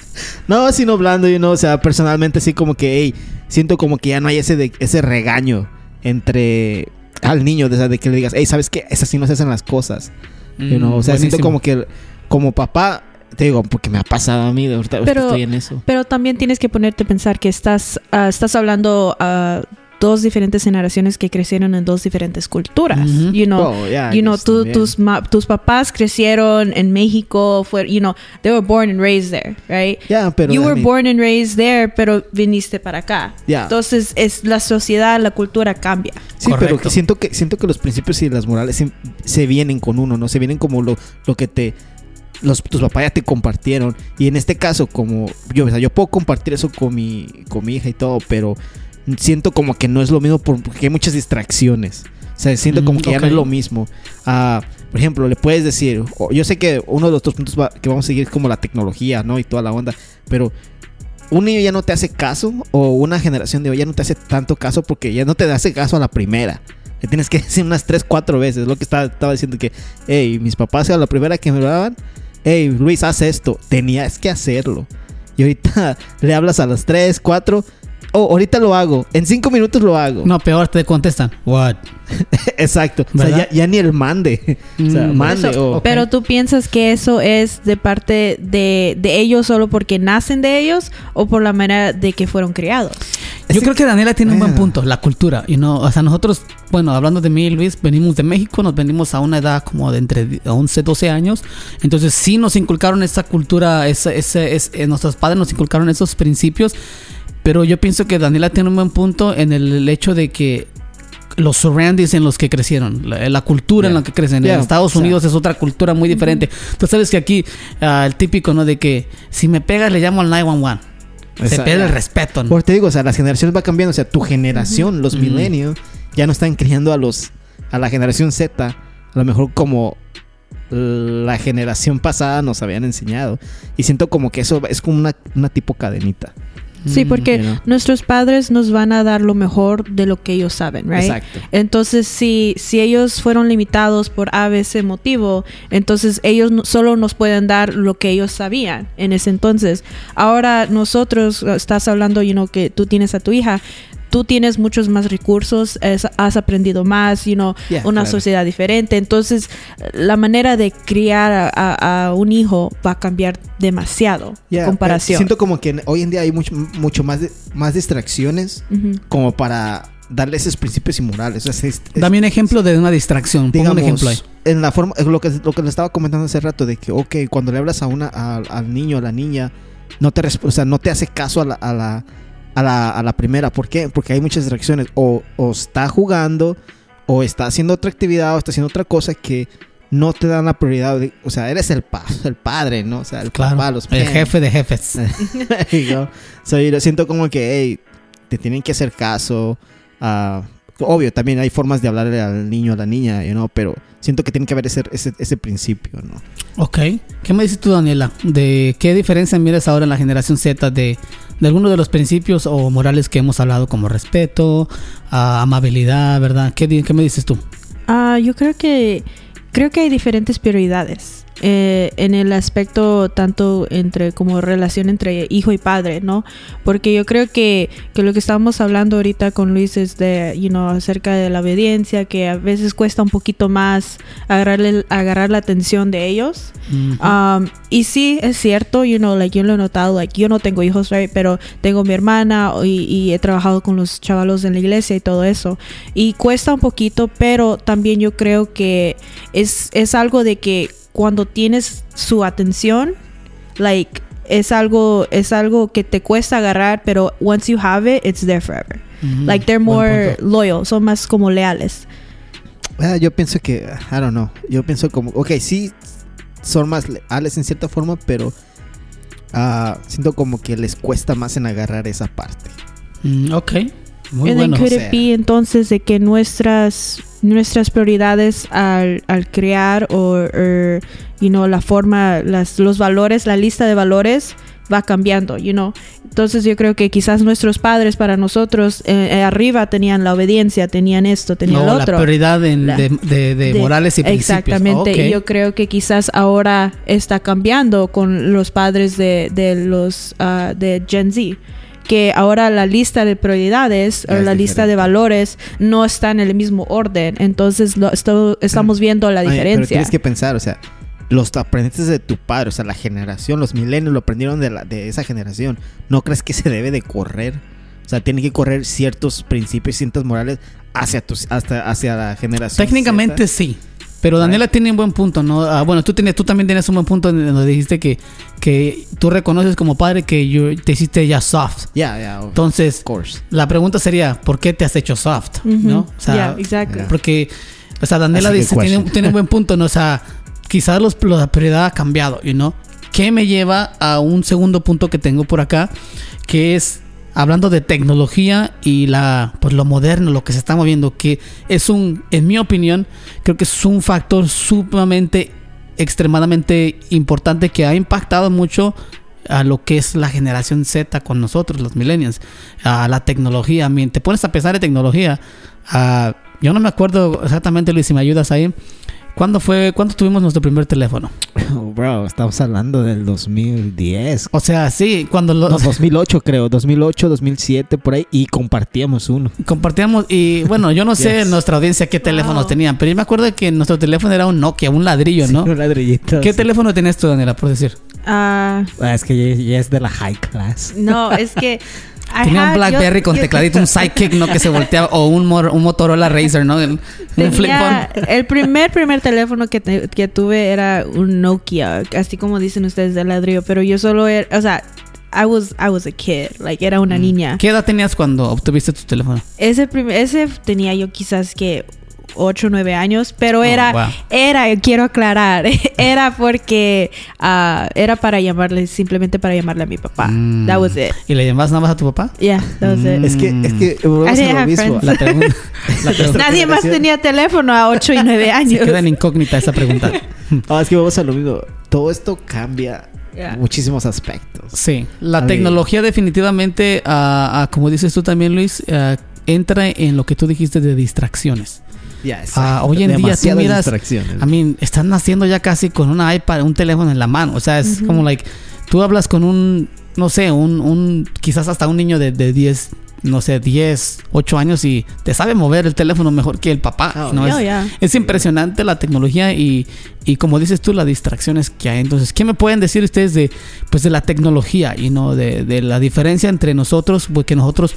Speaker 4: No, sino blando, you know, o sea, personalmente sí como que, hey, siento como que ya no hay ese de, ese regaño entre al niño, de, de que le digas, hey, ¿sabes qué? Es así no se hacen las cosas. You know, o sea, siento
Speaker 2: Buenísimo.
Speaker 4: como que como papá, te digo, porque me ha pasado a mí, de ahorita,
Speaker 3: Pero-
Speaker 4: estoy en eso.
Speaker 3: Pero también tienes que ponerte a pensar que estás, ah, estás hablando a dos diferentes generaciones que crecieron en dos diferentes culturas.
Speaker 2: Ujú.
Speaker 3: You know,
Speaker 4: Oh, yeah,
Speaker 3: you know, tú- tus, ma- tus papás crecieron en México, fue, you know, they were born and raised there, right?
Speaker 4: Ya, pero
Speaker 3: you
Speaker 4: I
Speaker 3: were
Speaker 4: mean,
Speaker 3: born and raised there, pero viniste para acá.
Speaker 4: Ya.
Speaker 3: Entonces, es la sociedad, la cultura cambia.
Speaker 4: Sí, pero
Speaker 2: Correcto.
Speaker 4: que siento que siento que los principios y las morales se, se vienen con uno, ¿no? Se vienen como lo, lo que te los tus papás ya te compartieron y en este caso como yo, o sea, yo puedo compartir eso con mi con mi hija y todo, pero siento como que no es lo mismo por- porque hay muchas distracciones. O sea, siento como
Speaker 2: Mm,
Speaker 4: que ya no es lo mismo. Ah, por ejemplo, le puedes decir, yo sé que uno de los otros puntos que vamos a seguir es como la tecnología, ¿no? Y toda la onda, pero un niño ya no te hace caso o una generación de hoy ya no te hace tanto caso porque ya no te hace caso a la primera. Le tienes que decir unas 3, 4 veces. Lo que estaba, estaba diciendo que, hey, mis papás a la primera que me lo daban, hey, Luis, haz esto. Tenías que hacerlo. Y ahorita le hablas a las 3, 4. Oh, ahorita lo hago. En 5 minutos lo hago.
Speaker 2: No, peor, te contestan. What?
Speaker 4: Exacto. O sea,
Speaker 2: ¿Verdad?
Speaker 4: ya, ya ni el mande. o sea,
Speaker 2: Mm.
Speaker 4: mande.
Speaker 3: Eso,
Speaker 4: o-
Speaker 2: Ok.
Speaker 3: Pero tú piensas que eso es de parte de, de ellos solo porque nacen de ellos o por la manera de que fueron criados.
Speaker 2: Yo creo que Daniela tiene un buen
Speaker 4: Ah.
Speaker 2: punto, la cultura. Y no, o sea, nosotros, bueno, hablando de mí y Luis, venimos de México, nos venimos a una edad como de entre 11, 12 años. Entonces sí nos inculcaron esa cultura, esa, ese, es- eh, nuestros padres nos inculcaron esos principios. Pero yo pienso que Daniela tiene un buen punto en el, hecho de que los surroundings en los que crecieron, la, la cultura en la que crecen.
Speaker 4: Yeah,
Speaker 2: En Estados
Speaker 4: o sea.
Speaker 2: Unidos es otra cultura muy diferente. Tú sabes que aquí ah, el típico, ¿no? De que si me pegas le llamo al 911. Se pierde el respeto, ¿no?
Speaker 4: Porque te digo, o sea, las generaciones van cambiando. O sea, tu generación, los milenios, ya no están criando a los a la generación Z, a lo mejor como la generación pasada nos habían enseñado. Y siento como que eso es como una, una tipo cadenita.
Speaker 3: Sí,
Speaker 2: Mm,
Speaker 3: porque
Speaker 4: you know.
Speaker 3: nuestros padres nos van a dar lo mejor de lo que ellos saben, right?
Speaker 4: Exacto.
Speaker 3: Entonces, si, si ellos fueron limitados por A, B, C motivo, entonces ellos no- solo nos pueden dar lo que ellos sabían en ese entonces. Ahora nosotros, eh, estás hablando, you know, que tú tienes a tu hija, tú tienes muchos más recursos, es- has aprendido más, you know,
Speaker 4: Yeah,
Speaker 3: una
Speaker 4: claro.
Speaker 3: sociedad diferente. Entonces, la manera de criar a, a- a un hijo va a cambiar demasiado
Speaker 4: Ya,
Speaker 3: en comparación.
Speaker 4: Siento como que hoy en día hay mucho, mucho más, de- más distracciones como para darle esos principios y morales. O sea, es- es-
Speaker 2: Dame un ejemplo de una distracción. Pongo
Speaker 4: digamos,
Speaker 2: un ejemplo ahí.
Speaker 4: en la forma, lo que, lo que le estaba comentando hace rato, de que, ok, cuando le hablas a una, a- al niño, a la niña, no te, o sea, no te hace caso a la, a la, a la, a la primera. ¿Por qué? Porque hay muchas distracciones. O, o está jugando, o está haciendo otra actividad, o está haciendo otra cosa que no te dan la prioridad. de- o sea, eres el, pa- el padre, ¿no? O sea, el
Speaker 2: Claro.
Speaker 4: papá, los
Speaker 2: el jefe de jefes.
Speaker 4: There you go. So, yo siento como que, hey, te tienen que hacer caso. ah, obvio, también hay formas de hablarle al niño, a la niña, you know, pero siento que tiene que haber ese, ese, ese principio, ¿no?
Speaker 2: Ok. ¿Qué me dices tú, Daniela? ¿De qué diferencia miras ahora en la generación Z de, de algunos de los principios o morales que hemos hablado, como respeto, ah, amabilidad, ¿verdad? ¿Qué, qué me dices tú?
Speaker 3: Ah, yo creo que creo que hay diferentes prioridades eh, en el aspecto tanto entre como relación entre hijo y padre, ¿no? Porque yo creo que, que lo que estábamos hablando ahorita con Luis es de, you know, acerca de la obediencia, que a veces cuesta un poquito más agarrarle, agarrar la atención de ellos. Um, y sí, es cierto, you know, like, yo lo he notado, like, yo no tengo hijos, right, pero tengo mi hermana y, y he trabajado con los chavalos en la iglesia y todo eso. Y cuesta un poquito, pero también yo creo que es, es algo de que cuando tienes su atención, like, es algo, es algo que te cuesta agarrar, pero once you have it, it's there forever.
Speaker 2: Ujú.
Speaker 3: Like, they're more loyal, son más como leales.
Speaker 4: Ah, yo pienso que, I don't know, yo pienso como, ok, sí, son más leales en cierta forma, pero ah, siento como que les cuesta más en agarrar esa parte.
Speaker 2: Mm, ok. Muy
Speaker 3: And then
Speaker 2: bueno.
Speaker 3: could
Speaker 4: O
Speaker 3: it
Speaker 4: sea-
Speaker 3: be entonces de que nuestras nuestras prioridades al, al crear o you know la forma las los valores la lista de valores va cambiando you know entonces yo creo que quizás nuestros padres para nosotros eh, eh, arriba tenían la obediencia tenían esto tenían
Speaker 2: No,
Speaker 3: lo
Speaker 2: la
Speaker 3: otro
Speaker 2: prioridad en-
Speaker 3: La-
Speaker 2: de, de- de
Speaker 3: de-
Speaker 2: morales y principios.
Speaker 3: Exactamente, y yo creo que quizás ahora está cambiando con los padres de, de los ah, de Gen Z. Que ahora la lista de prioridades o la lista de valores no está en el mismo orden. Entonces lo, esto- estamos viendo la
Speaker 4: Ay, Pero
Speaker 3: diferencia.
Speaker 4: tienes que pensar, o sea, los aprendiste de tu padre, o sea, la generación, los milenios lo aprendieron de, la, de esa generación. ¿No crees que se debe de correr? O sea, tiene que correr ciertos principios, ciertas morales hacia, tus, hasta, hacia la generación.
Speaker 2: Técnicamente
Speaker 4: Z.
Speaker 2: sí. Pero Daniela tiene un buen punto, ¿no? Ah, bueno, tú, tienes, tú también tienes un buen punto en donde dijiste que, que tú reconoces como padre que te hiciste ya soft.
Speaker 4: Ya, ya, of
Speaker 2: Entonces,
Speaker 4: course.
Speaker 2: la pregunta sería, ¿por qué te has hecho soft?
Speaker 3: Ujú.
Speaker 2: ¿No? O sea,
Speaker 3: Yeah, exactly.
Speaker 2: porque, o sea, Daniela dice, tiene, tiene un buen punto, ¿no? O sea, quizás los, la prioridad ha cambiado, you know? ¿Qué me lleva a un segundo punto que tengo por acá? Que es hablando de tecnología y la pues lo moderno, lo que se está moviendo, que es un, en mi opinión, creo que es un factor sumamente, extremadamente importante que ha impactado mucho a lo que es la generación Z con nosotros, los millennials, a la tecnología. Te pones a pensar en tecnología. ah, yo no me acuerdo exactamente, Luis, si me ayudas ahí. ¿Cuándo fue, cuándo tuvimos nuestro primer teléfono?
Speaker 4: Oh, bro, estamos hablando del 2010.
Speaker 2: O sea, sí, cuando lo
Speaker 4: No, 2008 creo, 2008, 2007 por ahí y compartíamos uno.
Speaker 2: compartíamos y bueno, yo no sé
Speaker 4: Yes.
Speaker 2: nuestra audiencia qué teléfonos
Speaker 3: Wow.
Speaker 2: tenían, pero yo me acuerdo que nuestro teléfono era un Nokia, un ladrillo, ¿no?
Speaker 4: Un ladrillito.
Speaker 2: ¿Qué
Speaker 4: sí.
Speaker 2: teléfono tenías tú, Daniela, por decir?
Speaker 3: Ah,
Speaker 4: Ah, es que ya, ya es de la high class.
Speaker 3: no, es que...
Speaker 2: Tenía un Blackberry
Speaker 3: yo-
Speaker 2: con
Speaker 3: yo-
Speaker 2: tecladito, un Sidekick, ¿no? Que se volteaba, o un, Motorola Razer, ¿no? Un flip phone.
Speaker 3: el primer primer teléfono que, te- que tuve era un Nokia, así como dicen ustedes de ladrillo, pero yo solo era, o sea, I was I was a kid, like era una niña.
Speaker 2: Mm. ¿Qué edad tenías cuando obtuviste tu teléfono?
Speaker 3: Ese ese tenía yo quizás que 8 o 9 años, pero
Speaker 2: Oh,
Speaker 3: era
Speaker 2: wow.
Speaker 3: era quiero aclarar, era porque ah, era para llamarle simplemente para llamarle a mi papá.
Speaker 2: Mm.
Speaker 3: That was it.
Speaker 2: ¿Y le llamabas nada más a tu papá?
Speaker 3: Yeah, that was it.
Speaker 2: Mm.
Speaker 4: Es que, es que lo mismo.
Speaker 2: La la
Speaker 3: Nadie más tenía teléfono a 8 y 9
Speaker 2: se
Speaker 3: años.
Speaker 2: queda en incógnita esa pregunta.
Speaker 4: Ah, es que vamos a lo mismo. Todo esto cambia
Speaker 3: Yeah.
Speaker 4: muchísimos aspectos.
Speaker 2: Sí, la
Speaker 4: A
Speaker 2: tecnología definitivamente, ah, como dices tú también, Luis, entra en lo que tú dijiste de distracciones.
Speaker 4: Ya,
Speaker 2: Ah, hoy en día tú
Speaker 4: Demasiadas
Speaker 2: miras,
Speaker 4: distracciones.
Speaker 2: I mean, están naciendo ya casi con una iPad, un teléfono en la mano. O sea, es como like, tú hablas con un, no sé, un, un quizás hasta un niño de, de 10, no sé, 10, 8 años y te sabe mover el teléfono mejor que el papá.
Speaker 4: Oh,
Speaker 2: ¿no?
Speaker 3: yeah,
Speaker 2: es,
Speaker 3: yeah.
Speaker 2: es impresionante la tecnología y, y como dices tú, las distracciones que hay. Entonces, ¿qué me pueden decir ustedes de, pues, de la tecnología y no de, de la diferencia entre nosotros? Porque nosotros,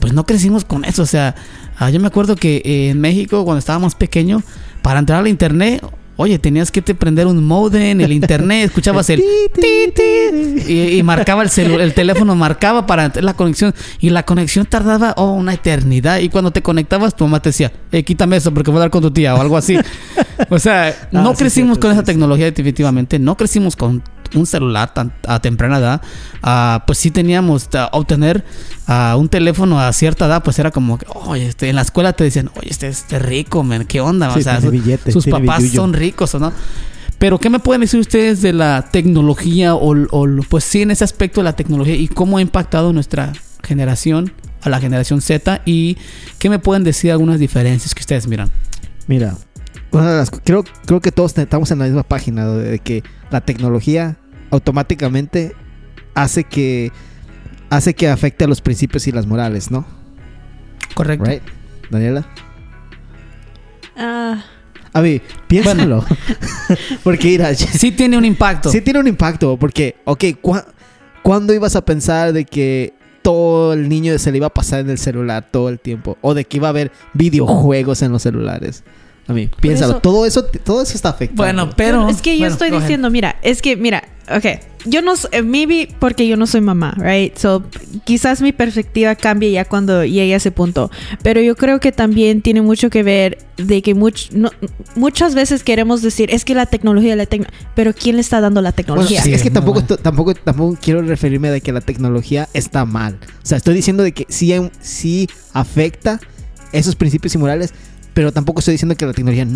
Speaker 2: pues, no crecimos con eso. O sea, ah, yo me acuerdo que eh, en México, cuando estábamos pequeños, para entrar al internet, oye, tenías que te prender un modem, el internet, escuchabas el ti, ti, y, y marcaba el celu- el teléfono marcaba para la conexión y la conexión tardaba oh, una eternidad y cuando te conectabas tu mamá te decía, eh, quítame eso porque voy a hablar con tu tía o algo así. o sea, no
Speaker 4: Ah, sí,
Speaker 2: crecimos con
Speaker 4: sí,
Speaker 2: esa tecnología definitivamente, no crecimos con un celular tan, a temprana edad, Ah, pues sí teníamos ah, obtener ah, un teléfono a cierta edad, pues era como, que, oye, este, en la escuela te decían, oye, este es rico, man, ¿qué onda? O sea,
Speaker 4: tiene
Speaker 2: su-
Speaker 4: billete,
Speaker 2: sus papás son ricos, ¿o no? Pero, ¿qué me pueden decir ustedes de la tecnología o, o, pues sí, en ese aspecto de la tecnología y cómo ha impactado nuestra generación, a la generación Z? ¿Y qué me pueden decir algunas diferencias que ustedes miran?
Speaker 4: Mira, una de las co- creo, creo que todos estamos en la misma página de de que la tecnología automáticamente hace que hace que afecte a los principios y las morales, ¿no?
Speaker 2: Correcto.
Speaker 4: Right? Daniela.
Speaker 3: Ah,
Speaker 4: A ver, piénsalo. porque mira,
Speaker 2: Sí tiene un impacto.
Speaker 4: sí tiene un impacto. Porque, ok, ¿cuá- ¿cuándo ibas a pensar de que todo el niño se le iba a pasar en el celular todo el tiempo? O de que iba a haber videojuegos en los celulares. A mí, piénsalo.
Speaker 3: eso-
Speaker 4: todo eso todo eso está afectando.
Speaker 2: Bueno, pero...
Speaker 3: es que yo
Speaker 2: bueno,
Speaker 3: estoy
Speaker 2: ahead.
Speaker 3: diciendo, mira, es que, mira, ok, yo no, eh, maybe porque yo no soy mamá, right? So, quizás mi perspectiva cambie ya cuando llegue a ese punto, pero yo creo que también tiene mucho que ver de que much- no- muchas veces queremos decir, es que la tecnología, la tecno pero ¿quién le está dando la
Speaker 4: Bueno,
Speaker 3: tecnología?
Speaker 2: Sí,
Speaker 4: es que tampoco, tampoco, tampoco quiero referirme de que la tecnología está mal. O sea, estoy diciendo de que sí, sí afecta esos principios y morales, pero tampoco estoy diciendo que la tecnología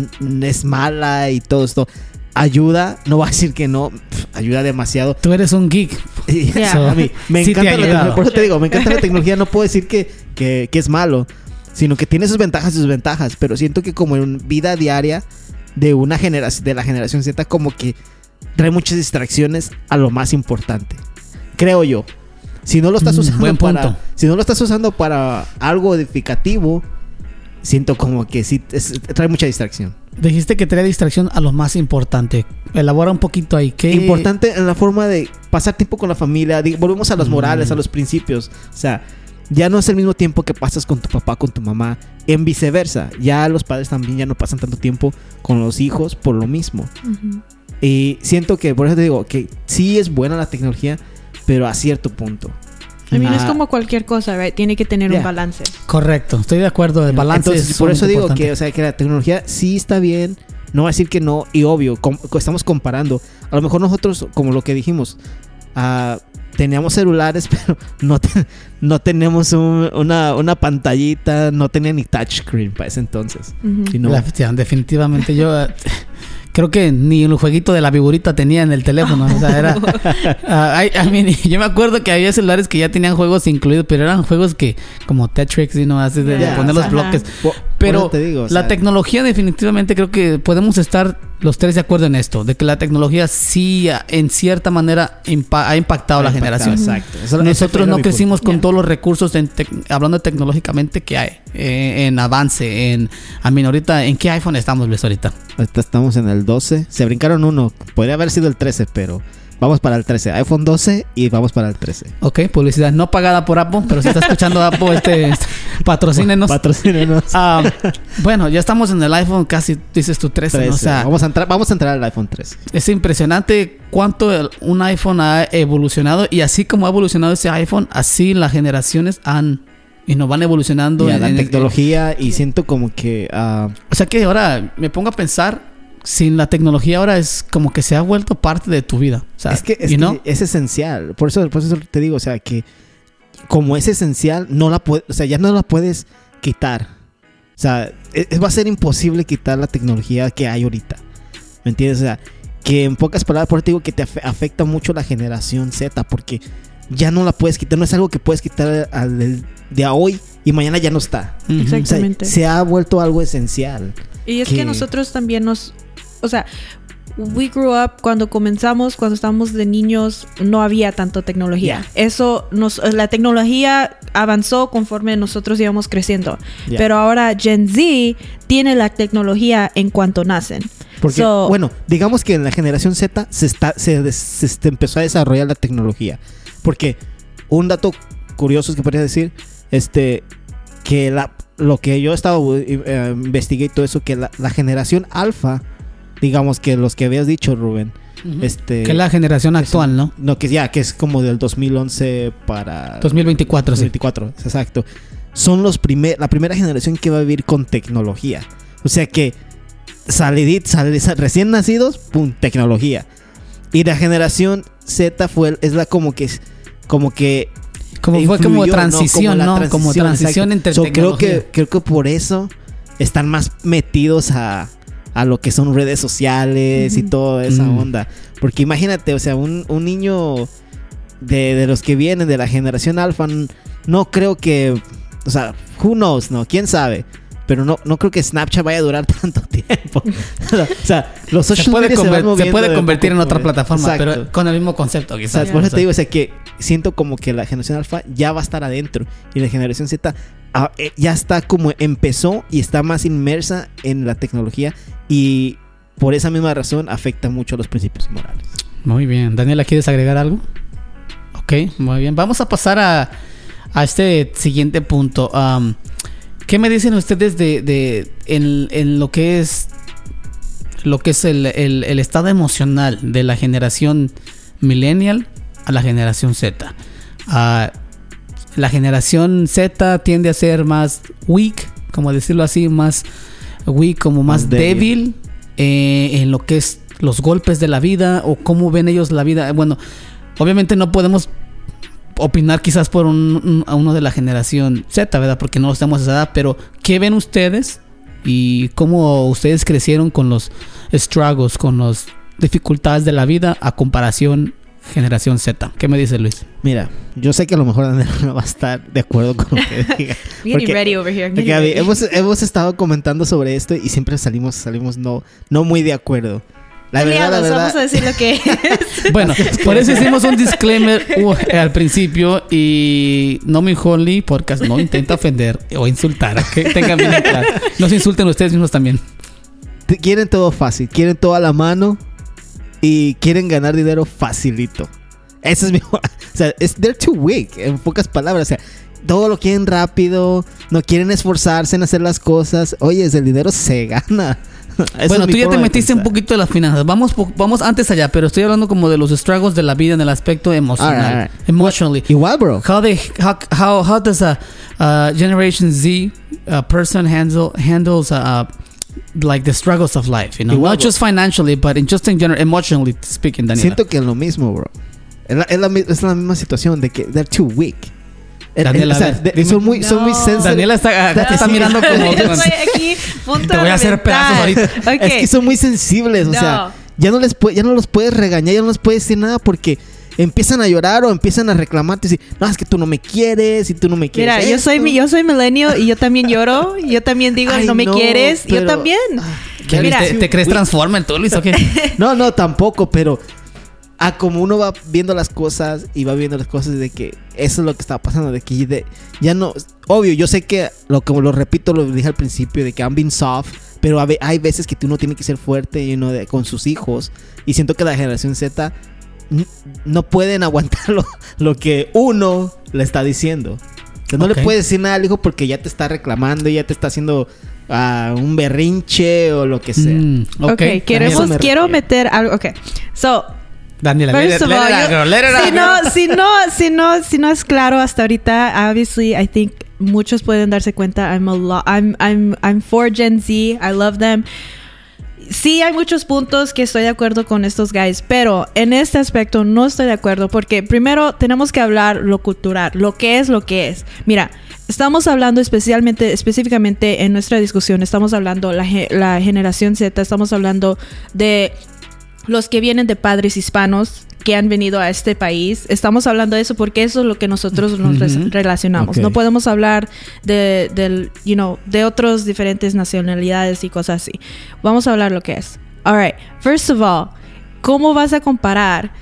Speaker 4: es mala y todo esto. Ayuda, no voy a decir que no, ayuda demasiado.
Speaker 2: Tú eres un geek.
Speaker 3: Yeah.
Speaker 4: a mí me
Speaker 2: Sí
Speaker 4: encanta la por eso te digo, me encanta la tecnología, no puedo decir que, que, que es malo, sino que tiene sus ventajas y sus ventajas, pero siento que como en vida diaria de una generación, de la generación Z, como que trae muchas distracciones a lo más importante. Creo yo. Si no lo estás
Speaker 2: Mm,
Speaker 4: usando
Speaker 2: buen
Speaker 4: para,
Speaker 2: punto.
Speaker 4: si no lo estás usando para algo edificativo, siento como que sí es- trae mucha distracción.
Speaker 2: Dijiste que trae distracción a lo más importante. Elabora un poquito ahí. ¿Qué...
Speaker 4: importante en la forma de pasar tiempo con la familia. Volvemos a los
Speaker 2: Mm.
Speaker 4: morales, a los principios. O sea, ya no es el mismo tiempo que pasas con tu papá, con tu mamá. En viceversa, ya los padres también ya no pasan tanto tiempo con los hijos por lo mismo. Y siento que, por eso te digo, que sí es buena la tecnología, pero a cierto punto.
Speaker 3: I mean, es
Speaker 4: Ah,
Speaker 3: como cualquier cosa, right? Tiene que tener
Speaker 4: Yeah.
Speaker 3: un balance.
Speaker 2: Correcto, estoy de acuerdo. El balance
Speaker 4: Entonces,
Speaker 2: es
Speaker 4: por eso digo
Speaker 2: importante.
Speaker 4: que, o sea, que la tecnología sí está bien. No voy a decir que no, y obvio, com- estamos comparando. A lo mejor nosotros, como lo que dijimos, ah, teníamos celulares, pero no, te- no tenemos un- una, una pantallita, no tenía ni touchscreen para ese entonces.
Speaker 3: Ujú.
Speaker 4: Y no-
Speaker 2: La- definitivamente yo creo que ni el jueguito de la viborita tenía en el teléfono. O sea, era. ah, ay, I mean, yo me acuerdo que había celulares que ya tenían juegos incluidos, pero eran juegos que, como Tetris, y no así de, poner
Speaker 4: o
Speaker 2: los bloques. Pero
Speaker 4: eso te digo, o
Speaker 2: la tecnología definitivamente creo que podemos estar los tres de acuerdo en esto, de que la tecnología sí en cierta manera impa- ha impactado a la
Speaker 4: ha impactado,
Speaker 2: generación.
Speaker 4: Exacto. Eso-
Speaker 2: Nosotros no crecimos con todos los recursos, en hablando tecnológicamente, que hay eh, en avance. En, a mí ahorita, ¿en qué iPhone estamos, Luis. Ahorita
Speaker 4: estamos en el 12. Se brincaron uno. Podría haber sido el 13, pero vamos para el 13. iPhone 12 y vamos para el 13.
Speaker 2: Ok, publicidad no pagada por Apple, pero si está escuchando Apple, este, este, patrocínenos.
Speaker 4: Patrocínenos.
Speaker 2: Ah, bueno, ya estamos en el iPhone, casi dices tú 13, ¿no?
Speaker 4: 13.
Speaker 2: O sea,
Speaker 4: vamos, a entrar, vamos a entrar al iPhone 13.
Speaker 2: es impresionante cuánto el- un iPhone ha evolucionado y así como ha evolucionado ese iPhone, así las generaciones han y nos van evolucionando.
Speaker 4: Y a
Speaker 2: en-
Speaker 4: la
Speaker 2: en-
Speaker 4: tecnología y siento como que ah,
Speaker 2: O sea que ahora me pongo a pensar, sin la tecnología ahora es como que se ha vuelto parte de tu vida. O sea,
Speaker 4: es que, es, que es esencial. Por eso, por eso te digo, o sea, que como es esencial, no la puedes, o sea, ya no la puedes quitar. O sea, e- e- va a ser imposible quitar la tecnología que hay ahorita. ¿Me entiendes? O sea, que en pocas palabras, por eso te digo que te afe- afecta mucho la generación Z, porque ya no la puedes quitar, no es algo que puedes quitar al del- de a hoy y mañana ya no está.
Speaker 2: Ujú.
Speaker 4: O sea,
Speaker 3: Exactamente.
Speaker 4: se ha vuelto algo esencial.
Speaker 3: Y es
Speaker 4: que-
Speaker 3: que nosotros también nos, o sea, we grew up cuando comenzamos, cuando estábamos de niños, no había tanto tecnología.
Speaker 4: Yeah.
Speaker 3: Eso nos, la tecnología avanzó conforme nosotros íbamos creciendo.
Speaker 4: Yeah.
Speaker 3: Pero ahora Gen Z tiene la tecnología en cuanto nacen.
Speaker 4: Porque,
Speaker 3: So-
Speaker 4: bueno, digamos que en la generación Z se, está, se, empezó a desarrollar la tecnología. Porque un dato curioso que podría decir, este, que la, lo que yo estaba eh, investigué y todo eso, que la, la generación alfa, digamos que los que habías dicho, Rubén, este,
Speaker 2: Que la generación actual, ¿no?
Speaker 4: no, que ya, que es como del 2011 para
Speaker 2: 2024, sí.
Speaker 4: 2024, exacto. Son los primer, la primera generación que va a vivir con tecnología. O sea que salidit, sali- sa- recién nacidos, pum, tecnología. Y la generación Z fue es la como que como que
Speaker 2: Como fue como transición, ¿no? Como transición
Speaker 4: exacto.
Speaker 2: entre
Speaker 4: So, creo
Speaker 2: tecnología.
Speaker 4: que creo que por eso están más metidos a, a lo que son redes sociales y toda esa
Speaker 2: Mm.
Speaker 4: onda. Porque imagínate, o sea, un, un niño de, de los que vienen de la generación alfa, no creo que, o sea, who knows, ¿no? ¿Quién sabe? Pero no, no creo que Snapchat vaya a durar tanto tiempo. o sea, los
Speaker 2: se
Speaker 4: social
Speaker 2: puede,
Speaker 4: media se, van
Speaker 2: se puede
Speaker 4: de
Speaker 2: convertir en otra plataforma,
Speaker 4: Exacto.
Speaker 2: pero con el mismo concepto,
Speaker 4: O sea,
Speaker 2: quizás.
Speaker 4: por eso te digo, o sea, que siento como que la generación alfa ya va a estar adentro y la generación Z ah, eh, ya está como empezó y está más inmersa en la tecnología y por esa misma razón afecta mucho a los principios morales.
Speaker 2: Muy bien. Daniela, ¿quieres agregar algo? Ok, muy bien. Vamos a pasar a, a este siguiente punto. ¿Qué me dicen ustedes de, de en, en lo que es lo que es el, el- estado emocional de la generación millennial a la generación Z? Ah, la generación Z tiende a ser más weak, como decirlo así, más weak, como más,
Speaker 4: Más
Speaker 2: débil,
Speaker 4: débil.
Speaker 2: eh, en lo que es los golpes de la vida o cómo ven ellos la vida. Bueno, obviamente no podemos opinar quizás por un, un- a uno de la generación Z, ¿verdad? Porque no estamos a esa edad, pero ¿qué ven ustedes y cómo ustedes crecieron con los struggles, con las dificultades de la vida a comparación generación Z? ¿Qué me dice Luis?
Speaker 4: Mira, yo sé que a lo mejor Daniela no va a estar de acuerdo con lo que diga. Porque-
Speaker 3: ready over here.
Speaker 4: Porque,
Speaker 3: ready.
Speaker 4: hemos, hemos estado comentando sobre esto y siempre salimos, salimos no, no muy de acuerdo. La verdad, la
Speaker 3: Aliados,
Speaker 4: verdad.
Speaker 3: Vamos a decir lo que es.
Speaker 2: Bueno, por eso hicimos un disclaimer uh, al principio y no me Holy Podcast no intenta ofender o insultar, ¿ok? Tengan bien en claro. No se insulten ustedes mismos también.
Speaker 4: quieren todo fácil, quieren todo a la mano y quieren ganar dinero facilito. Ese es mi. O sea, es, they're too weak, en pocas palabras. O sea, todo lo quieren rápido, no quieren esforzarse en hacer las cosas. Oye, el dinero se gana.
Speaker 2: Bueno, tú ya te metiste un poquito de las finanzas. Vamos, vamos antes allá, pero estoy hablando como de los struggles de la vida en el aspecto emocional.
Speaker 4: Alright, alright.
Speaker 2: Emotionally.
Speaker 4: Igual, bro.
Speaker 2: How they how how, how does a uh, Generation Z uh, person handle handles uh, like the struggles of life? You know,
Speaker 4: Igual,
Speaker 2: not
Speaker 4: bro.
Speaker 2: just financially, but in just in general, emotionally speaking. Daniela.
Speaker 4: Siento que es lo mismo, bro. Es la, es la es la misma situación de que they're too weak.
Speaker 2: Daniela,
Speaker 4: o sea, de- son muy, son muy
Speaker 3: No.
Speaker 4: sensitive.
Speaker 2: Daniela está, te está mirando como.
Speaker 3: Yo estoy aquí, punto
Speaker 2: Te voy a hacer pedazos ahorita.
Speaker 3: Ok.
Speaker 4: Es que son muy sensibles, o
Speaker 3: No.
Speaker 4: sea, ya no les pue- ya no los puedes regañar, ya no les puedes decir nada porque empiezan a llorar o empiezan a reclamarte y decir, no, es que tú no me quieres y tú no me quieres.
Speaker 3: Mira, yo soy
Speaker 4: esto".
Speaker 3: mi- yo soy millennial y yo también lloro. y Yo también digo,
Speaker 4: Ay,
Speaker 3: no me
Speaker 4: no,
Speaker 3: quieres. Yo también.
Speaker 2: ¿Qué,
Speaker 3: Mira.
Speaker 2: ¿Te, te crees Transformer tú, Luis? ¿O qué?
Speaker 4: No, no, tampoco, pero a como uno va viendo las cosas y va viendo las cosas de que eso es lo que está pasando, de que de- ya no, obvio, yo sé que lo como lo repito, lo dije al principio, de que I'm being soft, pero hay veces que uno tiene que ser fuerte y uno de- con sus hijos y siento que la generación Z no pueden aguantar lo, lo que uno le está diciendo. No
Speaker 2: Ok.
Speaker 4: le puedes decir nada al hijo porque ya te está reclamando, ya te está haciendo ah, un berrinche o lo que sea.
Speaker 2: Mm,
Speaker 3: Ok,
Speaker 2: ok.
Speaker 3: queremos,
Speaker 4: me
Speaker 3: quiero meter algo. Ok, so,
Speaker 2: Daniela,
Speaker 3: First of all, yo- si no, si no, si no, si no es claro hasta ahorita, obviously, I think muchos pueden darse cuenta. I'm a lot. I'm I'm I'm for Gen Z. I love them. Sí, hay muchos puntos que estoy de acuerdo con estos guys, pero en este aspecto no estoy de acuerdo porque primero tenemos que hablar lo cultural, lo que es lo que es. Mira, estamos hablando especialmente, específicamente en nuestra discusión, estamos hablando la, la generación Z, estamos hablando de los que vienen de padres hispanos que han venido a este país. Estamos hablando de eso porque eso es lo que nosotros nos relacionamos. No podemos hablar de, del, you know, de otros diferentes nacionalidades y cosas así. Vamos a hablar lo que es. All right. First of all, ¿cómo vas a comparar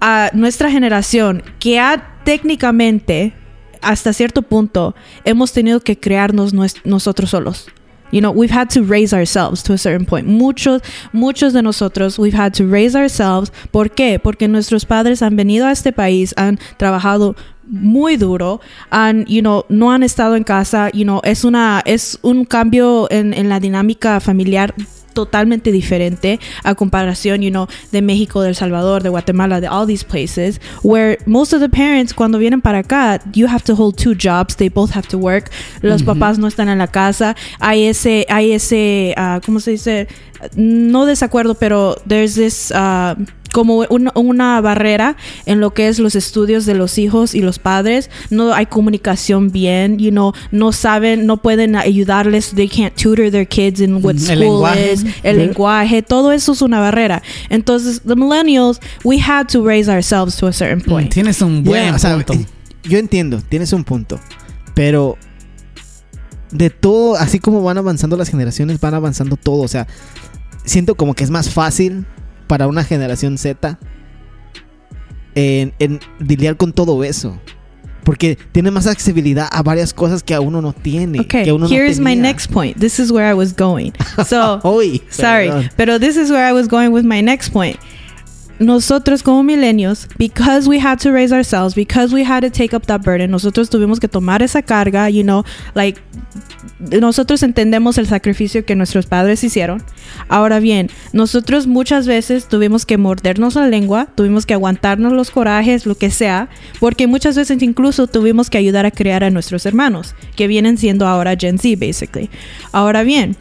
Speaker 3: a nuestra generación que ha técnicamente hasta cierto punto hemos tenido que crearnos nosotros solos? You know, we've had to raise ourselves to a certain point. Muchos, muchos de nosotros, we've had to raise ourselves. ¿Por qué? Porque nuestros padres han venido a este país, han trabajado muy duro, han, you know, no han estado en casa, you know, es una, es un cambio en, en la dinámica familiar totalmente diferente a comparación, you know, de México, de El Salvador, de Guatemala, de all these places, where most of the parents cuando vienen para acá, you have to hold two jobs, they both have to work, los papás no están en la casa, hay ese, hay ese, ah, ¿cómo se dice? No desacuerdo, pero there's this, ah, como un- una barrera en lo que es los estudios de los hijos y los padres. No hay comunicación bien, you know, no saben, no pueden ayudarles. They can't tutor their kids in what
Speaker 2: Mm, el
Speaker 3: school
Speaker 2: lenguaje.
Speaker 3: is, el lenguaje, todo eso es una barrera. Entonces, the millennials, we had to raise ourselves to a certain point.
Speaker 2: Tienes un buen
Speaker 4: Yeah, o sea,
Speaker 2: punto.
Speaker 4: eh, yo entiendo, tienes un punto. Pero de todo, así como van avanzando las generaciones, van avanzando todo. O sea, siento como que es más fácil para una generación Z en, en lidiar con todo eso. Porque tiene más accesibilidad a varias cosas que a uno no tiene.
Speaker 3: Okay,
Speaker 4: que uno no
Speaker 3: here's my next point. This is where I was going. So, Sorry,
Speaker 4: perdón.
Speaker 3: pero this is where I was going with my next point. Nosotros como millennials, because we had to raise ourselves, because we had to take up that burden, nosotros tuvimos que tomar esa carga, you know, like nosotros entendemos el sacrificio que nuestros padres hicieron. Ahora bien, nosotros muchas veces tuvimos que mordernos la lengua, tuvimos que aguantarnos los corajes, lo que sea, porque muchas veces incluso tuvimos que ayudar a crear a nuestros hermanos, que vienen siendo ahora Gen Z, basically. Ahora bien,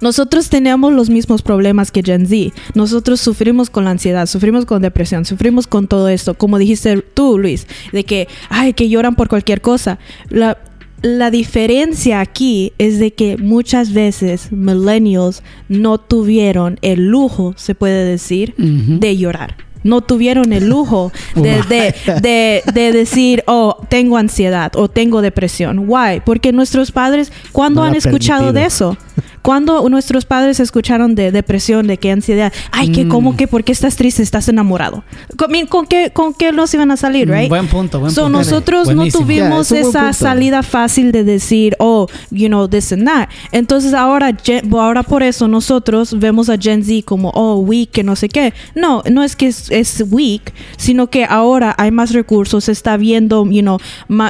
Speaker 3: nosotros tenemos los mismos problemas que Gen Z. Nosotros sufrimos con la ansiedad, sufrimos con depresión, sufrimos con todo esto. Como dijiste tú, Luis, de que, ay, que lloran por cualquier cosa. La, la diferencia aquí es de que muchas veces millennials no tuvieron el lujo, se puede decir, de llorar. No tuvieron el lujo de, de, de, de decir, oh, tengo ansiedad o tengo depresión. Why? Porque nuestros padres, ¿cuándo
Speaker 4: No
Speaker 3: han escuchado de eso? Cuando nuestros padres escucharon de depresión, de qué ansiedad, ay, que
Speaker 2: Mm.
Speaker 3: cómo que, ¿por qué estás triste? Estás enamorado. ¿Con, con qué, con qué nos iban a salir, right?
Speaker 2: Mm, Buen punto, buen
Speaker 3: So
Speaker 2: punto.
Speaker 3: nosotros no tuvimos
Speaker 4: Yeah,
Speaker 3: esa salida fácil de decir, oh, you know, this and that. Entonces ahora, ahora por eso nosotros vemos a Gen Z como, oh, weak, que no sé qué. No, no es que es, es weak, sino que ahora hay más recursos, se está viendo, you know,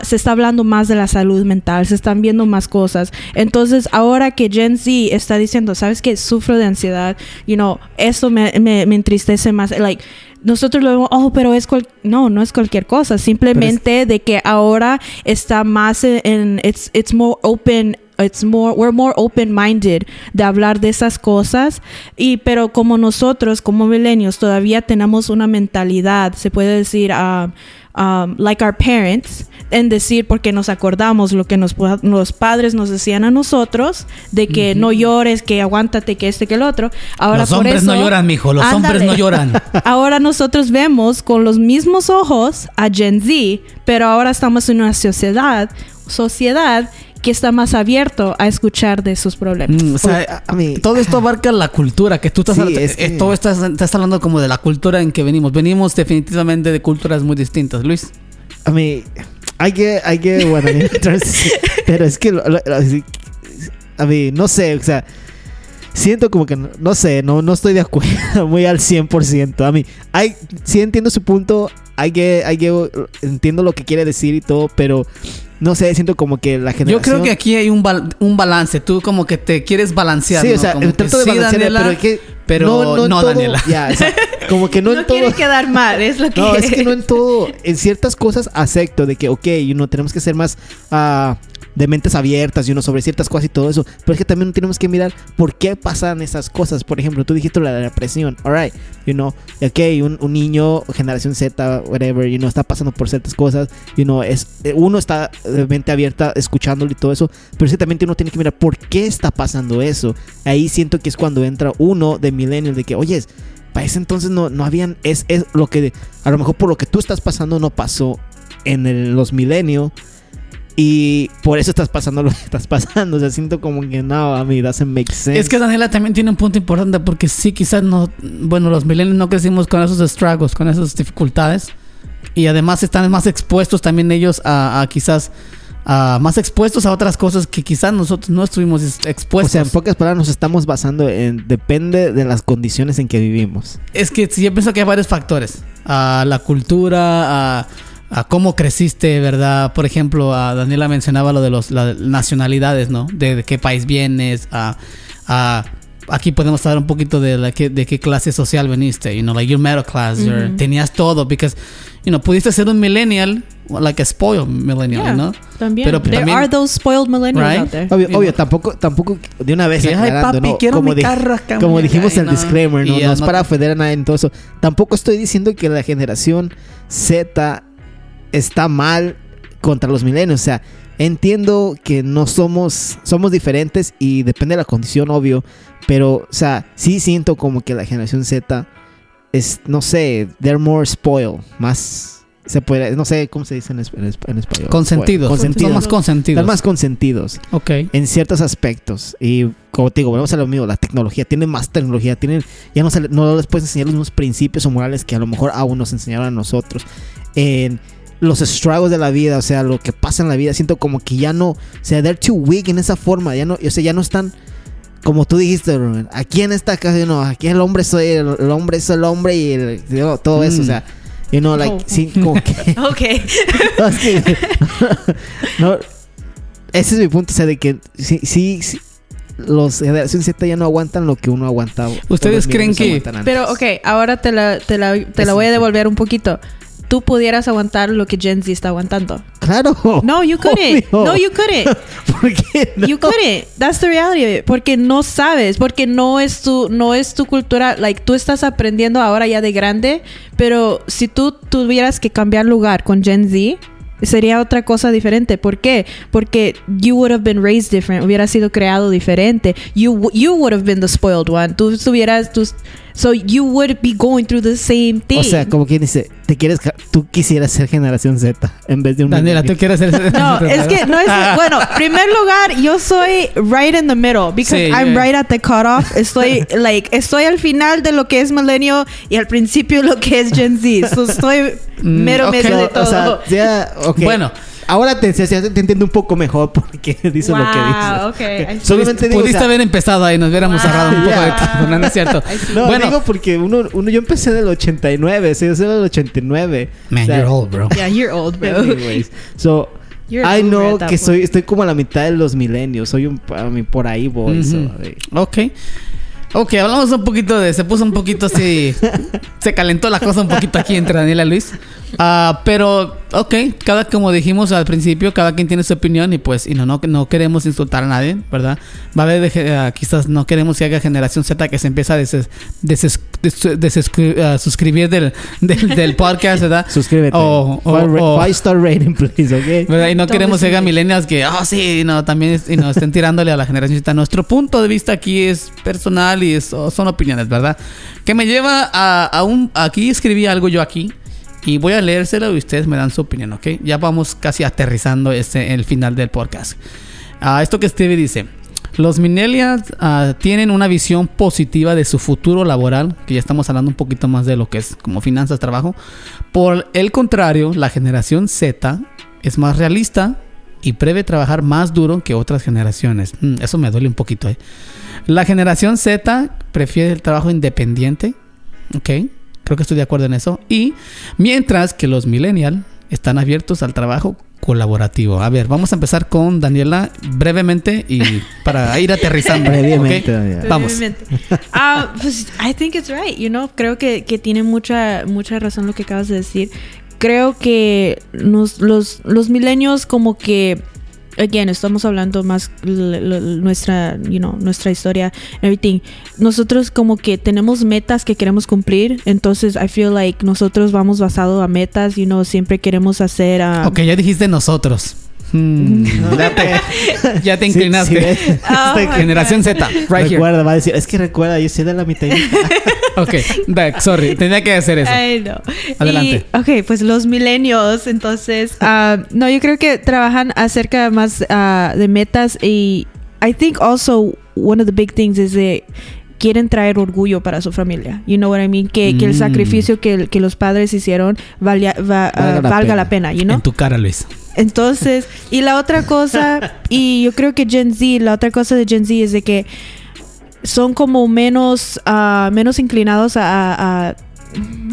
Speaker 3: se está hablando más de la salud mental, se están viendo más cosas. Entonces ahora que Gen Z está diciendo, sabes que sufro de ansiedad, you know, eso me, me, me entristece más, like nosotros lo vemos, oh, pero es cual no, no es cualquier cosa, simplemente de que ahora está más en, it's it's more open It's more, we're more open-minded de hablar de esas cosas y pero como nosotros como milenios todavía tenemos una mentalidad se puede decir um, um, like our parents en decir porque nos acordamos lo que nos, los padres nos decían a nosotros de que no llores que aguántate que este que el otro ahora
Speaker 2: los
Speaker 3: por
Speaker 2: hombres no
Speaker 3: eso-
Speaker 2: lloran, mijo. Los hombres
Speaker 3: Ándale.
Speaker 2: no lloran.
Speaker 3: Ahora nosotros vemos con los mismos ojos a Gen Z, pero ahora estamos en una sociedad, sociedad que está más abierto a escuchar de sus problemas.
Speaker 2: Mm, o sea,
Speaker 4: Oye, a- a mí-
Speaker 2: todo esto abarca la cultura que tú estás
Speaker 4: Sí,
Speaker 2: hablando.
Speaker 4: es que-
Speaker 2: eh, todo estás, estás hablando como de la cultura en que venimos. Venimos definitivamente de culturas muy distintas, Luis.
Speaker 4: I mean, I get, I get what I mean. Pero es que, lo- lo- I mean, no sé, o sea, siento como que, no, no sé, no, no estoy de acuerdo muy al 100%. A mí, I, sí entiendo su punto, I get, I get- entiendo lo que quiere decir y todo, pero no sé, siento como que la generación...
Speaker 2: Yo creo que aquí hay un, bal- un balance. Tú como que te quieres balancear.
Speaker 4: Sí, o
Speaker 2: ¿no?
Speaker 4: sea,
Speaker 2: Como que
Speaker 4: trato de
Speaker 2: sí,
Speaker 4: balancear,
Speaker 2: Daniela,
Speaker 4: pero es que...
Speaker 2: pero no,
Speaker 4: en todo-
Speaker 2: Daniela.
Speaker 4: Ya, o sea, como que no,
Speaker 3: No,
Speaker 4: en todo...
Speaker 3: quiere quedar mal, es lo que
Speaker 4: No, es que no en todo. En ciertas cosas acepto de que, ok, you know, tenemos que ser más ah, de mentes abiertas, you know, sobre ciertas cosas y todo eso. Pero es que también tenemos que mirar por qué pasan esas cosas. Por ejemplo, tú dijiste la depresión, alright, you know, ok, un, un niño, generación Z, whatever, you know, está pasando por ciertas cosas, you know, es, eh, uno está de mente abierta escuchándolo y todo eso. Pero sí también uno tiene que mirar por qué está pasando eso. Ahí siento que es cuando entra uno de millennial de que, oye, para ese entonces no, no habían, es, es lo que, a lo mejor por lo que tú estás pasando no pasó en los milenios. Y por eso estás pasando lo que estás pasando. O sea, siento como que no, a mí doesn't make sense.
Speaker 2: Es que Daniela también tiene un punto importante porque sí, quizás no, bueno, los millennials no crecimos con esos struggles, con esas dificultades y además están más expuestos también ellos a, a quizás a más expuestos a otras cosas que quizás nosotros no estuvimos es-
Speaker 4: O
Speaker 2: expuestos.
Speaker 4: sea, en pocas palabras nos estamos basando en... Depende de las condiciones en que vivimos.
Speaker 2: Es que sí, yo pienso que hay varios factores. A la cultura, a, a cómo creciste, ¿verdad? Por ejemplo, a Daniela mencionaba lo de los, las nacionalidades, ¿no? De, de qué país vienes, a, a- aquí podemos hablar un poquito de, la que, de qué clase social veniste, you know, like your middle class, your- tenías todo, because, you know, pudiste ser un millennial, like a spoiled millennial,
Speaker 3: Yeah,
Speaker 2: ¿no?
Speaker 3: También.
Speaker 2: Pero
Speaker 3: There
Speaker 2: también-
Speaker 3: are those spoiled millennials
Speaker 2: Right?
Speaker 3: out there.
Speaker 4: Obvio, obvio,
Speaker 2: know.
Speaker 4: tampoco, tampoco de una vez
Speaker 2: ay, papi,
Speaker 4: ¿no?
Speaker 2: quiero
Speaker 4: como,
Speaker 2: mi carro acá,
Speaker 4: como dijimos el
Speaker 2: no.
Speaker 4: disclaimer, ¿no?
Speaker 2: Y ya
Speaker 4: no es
Speaker 2: no-
Speaker 4: para ofender a nadie en todo eso. Tampoco estoy diciendo que la generación Z está mal contra los milenios. O sea, entiendo que no somos, somos diferentes y depende de la condición, obvio. Pero, o sea, sí siento como que la generación Z es, no sé, they're more spoiled, más... Se puede, no sé cómo se dice en, en es- en español.
Speaker 2: Consentidos.
Speaker 4: Consentidos.
Speaker 2: Son más consentidos.
Speaker 4: Están más consentidos
Speaker 2: Ok.
Speaker 4: en ciertos aspectos. Y como te digo, volvemos a lo mismo, la tecnología, tiene más tecnología, tienen, ya no, se no les puedes enseñar los mismos principios o morales que a lo mejor aún nos enseñaron a nosotros. En los struggles de la vida, o sea, lo que pasa en la vida, siento como que ya no, o sea, they're too weak en esa forma, ya no, o sea, ya no están, como tú dijiste, aquí en esta casa, no, aquí el hombre soy, el, el hombre es el hombre y el- you todo eso,
Speaker 2: Mm.
Speaker 4: o sea, you know, like,
Speaker 3: Oh.
Speaker 4: sí, como que...
Speaker 3: Okay.
Speaker 4: No, es que- no, ese es mi punto, o sea, de que sí, sí, sí, los generación Z ya no aguantan lo que uno aguantaba.
Speaker 2: ¿Ustedes creen que-.
Speaker 3: Pero, ok, ahora te la, te la, te la voy a devolver un poquito. Tú pudieras aguantar lo que Gen Z está aguantando.
Speaker 4: Claro.
Speaker 3: No, you couldn't.
Speaker 4: Obvio.
Speaker 3: No, you couldn't.
Speaker 4: ¿Por qué no?
Speaker 3: You couldn't. That's the reality of it. Porque no sabes, porque no es tu, no es tu cultura. Like, tú estás aprendiendo ahora ya de grande, pero si tú tuvieras que cambiar lugar con Gen Z, sería otra cosa diferente. ¿Por qué? Porque you would have been raised different. Hubiera sido creado diferente. You, you would have been the spoiled one. Tú estuvieras, tú, so you would be going through the same thing.
Speaker 4: O sea, como quien dice, te quieres, tú quisieras ser generación Z en vez de un
Speaker 2: Daniela, ¿tú quieres ser
Speaker 3: No, es que no es. Bueno, primer lugar, yo soy right in the middle because
Speaker 2: Sí,
Speaker 3: I'm
Speaker 2: yeah.
Speaker 3: right at the cutoff. Estoy, like, estoy al final de lo que es millennial y al principio lo que es Gen Z. So, estoy
Speaker 2: Mm,
Speaker 3: mero
Speaker 2: ok.
Speaker 3: medio de
Speaker 4: o
Speaker 3: todo.
Speaker 4: sea, ya, ok.
Speaker 2: Bueno.
Speaker 4: Ahora te, ya te entiendo un poco mejor porque dices lo que dices.
Speaker 3: wow, okay. See.
Speaker 4: Solamente digo, o
Speaker 2: Pudiste
Speaker 4: sea,
Speaker 2: haber empezado ahí, nos hubiéramos
Speaker 3: Wow.
Speaker 2: ahorrado un poco de
Speaker 4: Yeah.
Speaker 2: tiempo, no, no es cierto.
Speaker 4: No,
Speaker 2: bueno,
Speaker 4: digo porque uno, uno, yo empecé en el 89, sí, yo soy del 89.
Speaker 2: man,
Speaker 4: O sea,
Speaker 2: you're old, bro.
Speaker 3: Yeah, you're old, bro.
Speaker 4: Anyways, so
Speaker 3: You're
Speaker 4: I
Speaker 3: a boomer
Speaker 4: know
Speaker 3: at that
Speaker 4: que soy, estoy como a la mitad de los milenios, soy un, a mí por ahí voy. so,
Speaker 2: Ujú.
Speaker 4: eh.
Speaker 2: Ok. Ok, hablamos un poquito de. Se puso un poquito así. se calentó la cosa un poquito aquí entre Daniela y Luis. Ah, pero, ok, cada, como dijimos al principio, cada quien tiene su opinión y pues, y no, no, no queremos insultar a nadie, ¿verdad? Va a haber, de- ah, quizás no queremos que haga generación Z que se empieza a deses- deses- des- desescri- ah, suscribir del, del, del podcast, ¿verdad?
Speaker 4: Suscríbete.
Speaker 2: O- o-
Speaker 4: five,
Speaker 2: o-
Speaker 4: five star rating, please, ¿ok?
Speaker 2: ¿verdad? Y no queremos que haga millennials que, ah, sí, no, también y no estén tirándole a la generación Z. Nuestro punto de vista aquí es personal y es- son opiniones, ¿verdad? Que me lleva a, un. Aquí escribí algo yo aquí y voy a leérselo y ustedes me dan su opinión, ¿ok? Ya vamos casi aterrizando este, el final del podcast. Ah, esto que escribe dice. Los millennials ah, tienen una visión positiva de su futuro laboral, que ya estamos hablando un poquito más de lo que es como finanzas, trabajo. Por el contrario, la generación Z es más realista y prevé trabajar más duro que otras generaciones. Mm, eso me duele un poquito, ¿eh? La generación Z prefiere el trabajo independiente, ¿ok? Creo que estoy de acuerdo en eso. Y mientras que los millennials están abiertos al trabajo colaborativo. A ver, vamos a empezar con Daniela brevemente y para ir aterrizando.
Speaker 4: Brevemente,
Speaker 2: ¿ok?
Speaker 4: Daniela.
Speaker 2: Vamos.
Speaker 3: Ah, pues, I think it's right, you know. Creo que, que tiene mucha, mucha razón lo que acabas de decir. Creo que nos- los, los milenios como que again, estamos hablando más nuestra, you know, nuestra historia, everything. Nosotros como que tenemos metas que queremos cumplir, entonces I feel like nosotros vamos basado a metas, you know, siempre queremos hacer ah,
Speaker 2: Ok, ya dijiste nosotros. Hmm, ya, te, ya te
Speaker 4: Sí,
Speaker 2: inclinaste.
Speaker 4: sí,
Speaker 3: Oh my
Speaker 2: Generación Z, right here.
Speaker 4: recuerda, va a decir, es que recuerda, yo soy de la mitad. y mitad".
Speaker 2: Ok, back, sorry, tenía que hacer eso.
Speaker 3: Ay, no.
Speaker 2: Adelante.
Speaker 3: Y, ok, pues los milenios, entonces, ah, no, yo creo que trabajan acerca más ah, de metas y I think also one of the big things is de quieren traer orgullo para su familia. You know what I mean? Que, que el
Speaker 2: Mm.
Speaker 3: sacrificio que, que los padres hicieron valia- va- ah,
Speaker 4: Valga la
Speaker 3: valga
Speaker 4: pena.
Speaker 3: la pena, you know?
Speaker 2: En tu cara, Luis.
Speaker 3: Entonces, y la otra cosa, y yo creo que Gen Z, la otra cosa de Gen Z es de que son como menos, ah, menos inclinados a, a, a-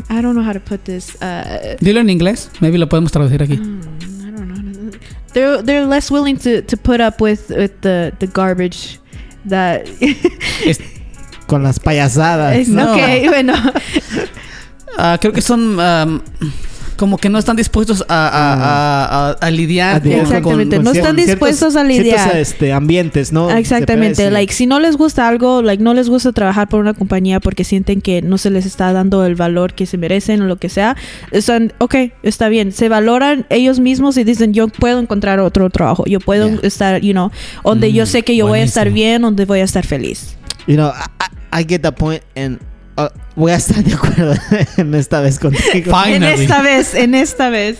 Speaker 3: I don't know how to put this. uh,
Speaker 2: Dilo en inglés, maybe lo podemos traducir aquí.
Speaker 3: mm, I don't know. They're they're less willing to, to put up with, with the, the garbage that.
Speaker 2: Es-
Speaker 4: Con las payasadas.
Speaker 3: es,
Speaker 2: No.
Speaker 3: Ok, bueno.
Speaker 2: ah, creo que son am, como que no están dispuestos a, a- a- a- lidiar
Speaker 4: Ah,
Speaker 2: con-
Speaker 3: Exactamente,
Speaker 2: con-
Speaker 3: no están
Speaker 4: ciertos-
Speaker 3: dispuestos a lidiar.
Speaker 4: Ciertos este, ambientes, ¿no?
Speaker 3: Exactamente, like si no les gusta algo, like no les gusta trabajar por una compañía porque sienten que no se les está dando el valor que se merecen o lo que sea, están, ok, está bien, se valoran ellos mismos y dicen yo puedo encontrar otro trabajo, yo puedo
Speaker 4: Yeah.
Speaker 3: estar, you know, donde yo
Speaker 2: Mm,
Speaker 3: sé que yo voy a estar bien, donde voy a estar feliz.
Speaker 4: You know, I, I- get the point and uh, voy a estar de acuerdo en esta vez contigo.
Speaker 2: Finally.
Speaker 3: En esta vez, en esta vez,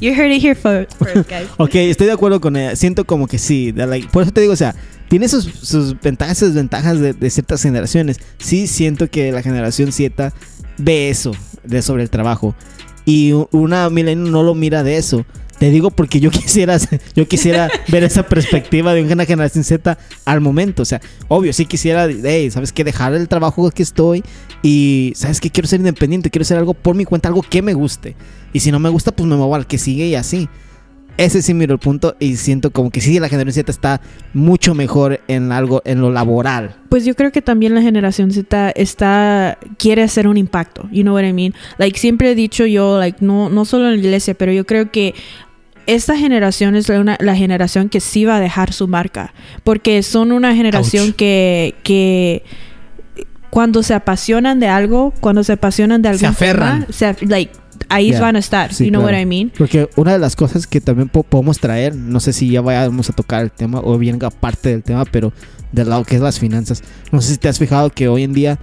Speaker 3: you heard it here fir- first, guys.
Speaker 4: Ok, estoy de acuerdo con ella. Siento como que sí. like- por eso te digo, o sea, tiene sus, sus ventajas y desventajas de, de ciertas generaciones. Sí siento que la generación Z ve eso de sobre el trabajo. Y una milenio no lo mira de eso. Te digo porque yo quisiera, yo quisiera ver esa perspectiva de una generación Z al momento. O sea, obvio, sí quisiera, hey, ¿sabes qué? Dejar el trabajo que estoy y, ¿sabes qué? Quiero ser independiente, quiero hacer algo por mi cuenta, algo que me guste. Y si no me gusta, pues me muevo al que sigue y así. Ese sí miro el punto y siento como que sí, la generación Z está mucho mejor en algo, en lo laboral.
Speaker 3: Pues yo creo que también la generación Z está quiere hacer un impacto. You know what I mean? Like siempre he dicho yo, like no no solo en la iglesia, pero yo creo que esta generación es la, una- la generación que sí va a dejar su marca, porque son una generación
Speaker 2: Ouch.
Speaker 3: que que cuando se apasionan de algo, cuando se apasionan de algo,
Speaker 2: Se aferran.
Speaker 3: se, like ahí
Speaker 4: Yeah.
Speaker 3: van a estar.
Speaker 4: Sí,
Speaker 3: you know
Speaker 4: claro.
Speaker 3: what I mean?
Speaker 4: Porque una de las cosas que también po- podemos traer, no sé si ya vayamos a tocar el tema o bien parte del tema, pero del lado que es las finanzas. No sé si te has fijado que hoy en día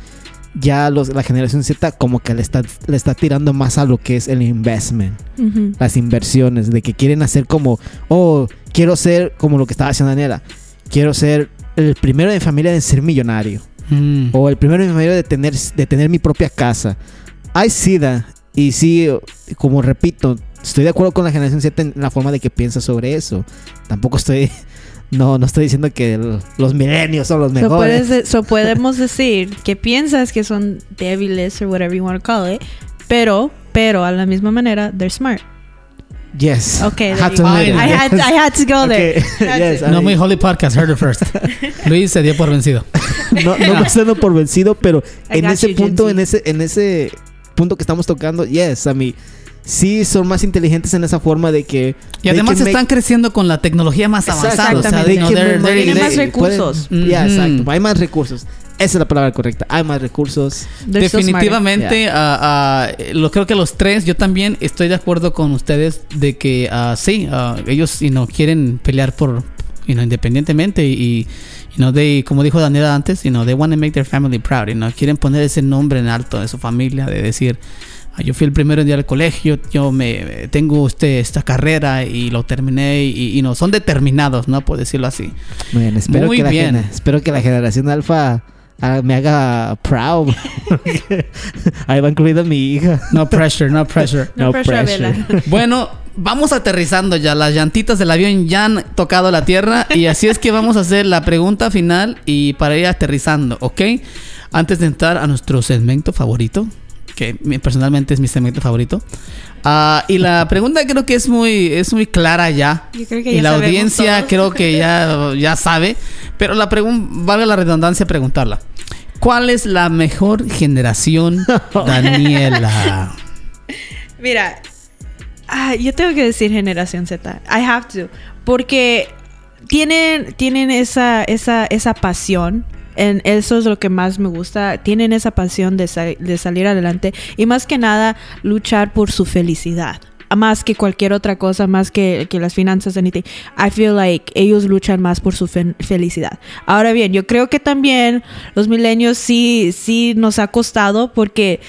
Speaker 4: ya los, la generación Z como que le está, le está tirando más a lo que es el investment,
Speaker 3: Ujú.
Speaker 4: las inversiones, de que quieren hacer como, oh, quiero ser como lo que estaba haciendo Daniela, quiero ser el primero de mi familia en ser millonario.
Speaker 2: Mm.
Speaker 4: O el primero en medio de tener, de tener mi propia casa. Hay SIDA. Y sí, como repito, estoy de acuerdo con la generación Z en la forma de que piensa sobre eso. Tampoco estoy. No, no estoy diciendo que el- los milenios son los
Speaker 3: So,
Speaker 4: mejores.
Speaker 3: puedes de- so podemos decir que piensas que son débiles or whatever you want to call it, pero, pero a la misma manera, they're smart.
Speaker 4: Yes.
Speaker 3: Okay,
Speaker 4: I to
Speaker 3: go.
Speaker 4: admit it.
Speaker 3: I had, I had to go there.
Speaker 4: Okay, yes.
Speaker 2: No
Speaker 4: I-
Speaker 2: muy holy podcast, heard it first. Luis se dio por vencido.
Speaker 4: no, no me estoy dando por vencido, pero
Speaker 3: I
Speaker 4: en ese
Speaker 3: you,
Speaker 4: punto, en ese, en ese punto que estamos tocando, yes, a mí sí son más inteligentes en esa forma de que
Speaker 2: Y además
Speaker 4: can make-
Speaker 2: están creciendo con la tecnología más avanzada. O sea,
Speaker 3: Tienen más recursos.
Speaker 4: Pueden- Ya,
Speaker 2: Ujú.
Speaker 4: exacto. Hay más recursos. Esa es la palabra correcta. Hay más recursos.
Speaker 3: They're so smart.
Speaker 2: Definitivamente, eh, lo creo que los tres, yo también estoy de acuerdo con ustedes de que ah, sí, ellos you know, quieren pelear por, you know, independientemente y, y, you know, they, como dijo Daniela antes, you know, they want to make their family proud, you know, quieren poner ese nombre en alto de su familia, de decir, yo fui el primero en ir al colegio, yo me tengo este, esta carrera y lo terminé y, y no, son determinados, ¿no? Por decirlo así.
Speaker 4: Bien, espero,
Speaker 2: Muy
Speaker 4: que la
Speaker 2: bien.
Speaker 4: gener- espero que la generación alfa ah, me haga proud. Ahí va incluida mi hija.
Speaker 2: No pressure, no pressure.
Speaker 3: No,
Speaker 4: No
Speaker 3: pressure,
Speaker 4: pressure.
Speaker 2: Bueno, vamos aterrizando ya. Las llantitas del avión ya han tocado la tierra. Y así es que vamos a hacer la pregunta final y para ir aterrizando, ¿ok? Antes de entrar a nuestro segmento favorito, que personalmente es mi segmento favorito. Ah, y la pregunta creo que es muy, es muy clara ya.
Speaker 3: Yo creo que
Speaker 2: y
Speaker 3: ya
Speaker 2: la audiencia
Speaker 3: todos.
Speaker 2: creo que ya, ya sabe. Pero la pregunta, valga la redundancia preguntarla. ¿Cuál es la mejor generación, Daniela?
Speaker 3: Mira, ah, yo tengo que decir generación Z. I have to. Porque tienen, tienen esa, esa, esa pasión. En eso es lo que más me gusta. Tienen esa pasión de, sa- de salir adelante. Y más que nada, luchar por su felicidad. más que cualquier otra cosa, más que, que las finanzas, anything. I feel like ellos luchan más por su fe- felicidad. Ahora bien, yo creo que también los milenios sí, sí nos ha costado porque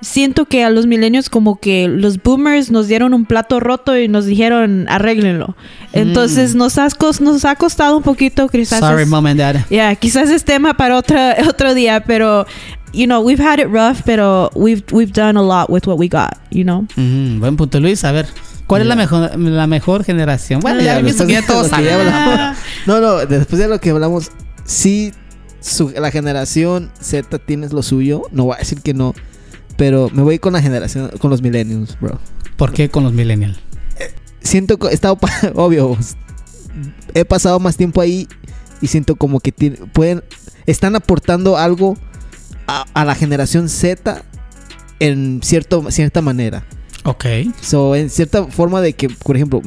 Speaker 3: siento que a los milenios como que los boomers nos dieron un plato roto y nos dijeron arréglenlo. Entonces nos, ha, cos- nos ha costado un poquito quizás
Speaker 2: Sorry,
Speaker 3: es-
Speaker 2: mom and dad.
Speaker 3: Yeah, quizás es tema para otra, otro día, pero you know, we've had it rough, pero we've we've done a lot with what we got, you know.
Speaker 2: Ujú, buen punto, Luis. A ver, ¿cuál es la mejor, la mejor generación? Bueno, ya,
Speaker 4: Ya,
Speaker 2: pienso
Speaker 4: después
Speaker 2: que ya todos
Speaker 4: hablamos. No, no, después de lo que hablamos, sí, su- la generación Z tiene lo suyo. No voy a decir que no, pero me voy con la generación, con los millennials, bro.
Speaker 2: ¿Por qué con los millennials?
Speaker 4: Siento que he estado, obvio, he pasado más tiempo ahí y siento como que pueden, están aportando algo a, a la generación Z en cierto, cierta manera.
Speaker 2: Ok.
Speaker 4: So, en cierta forma de que, por ejemplo,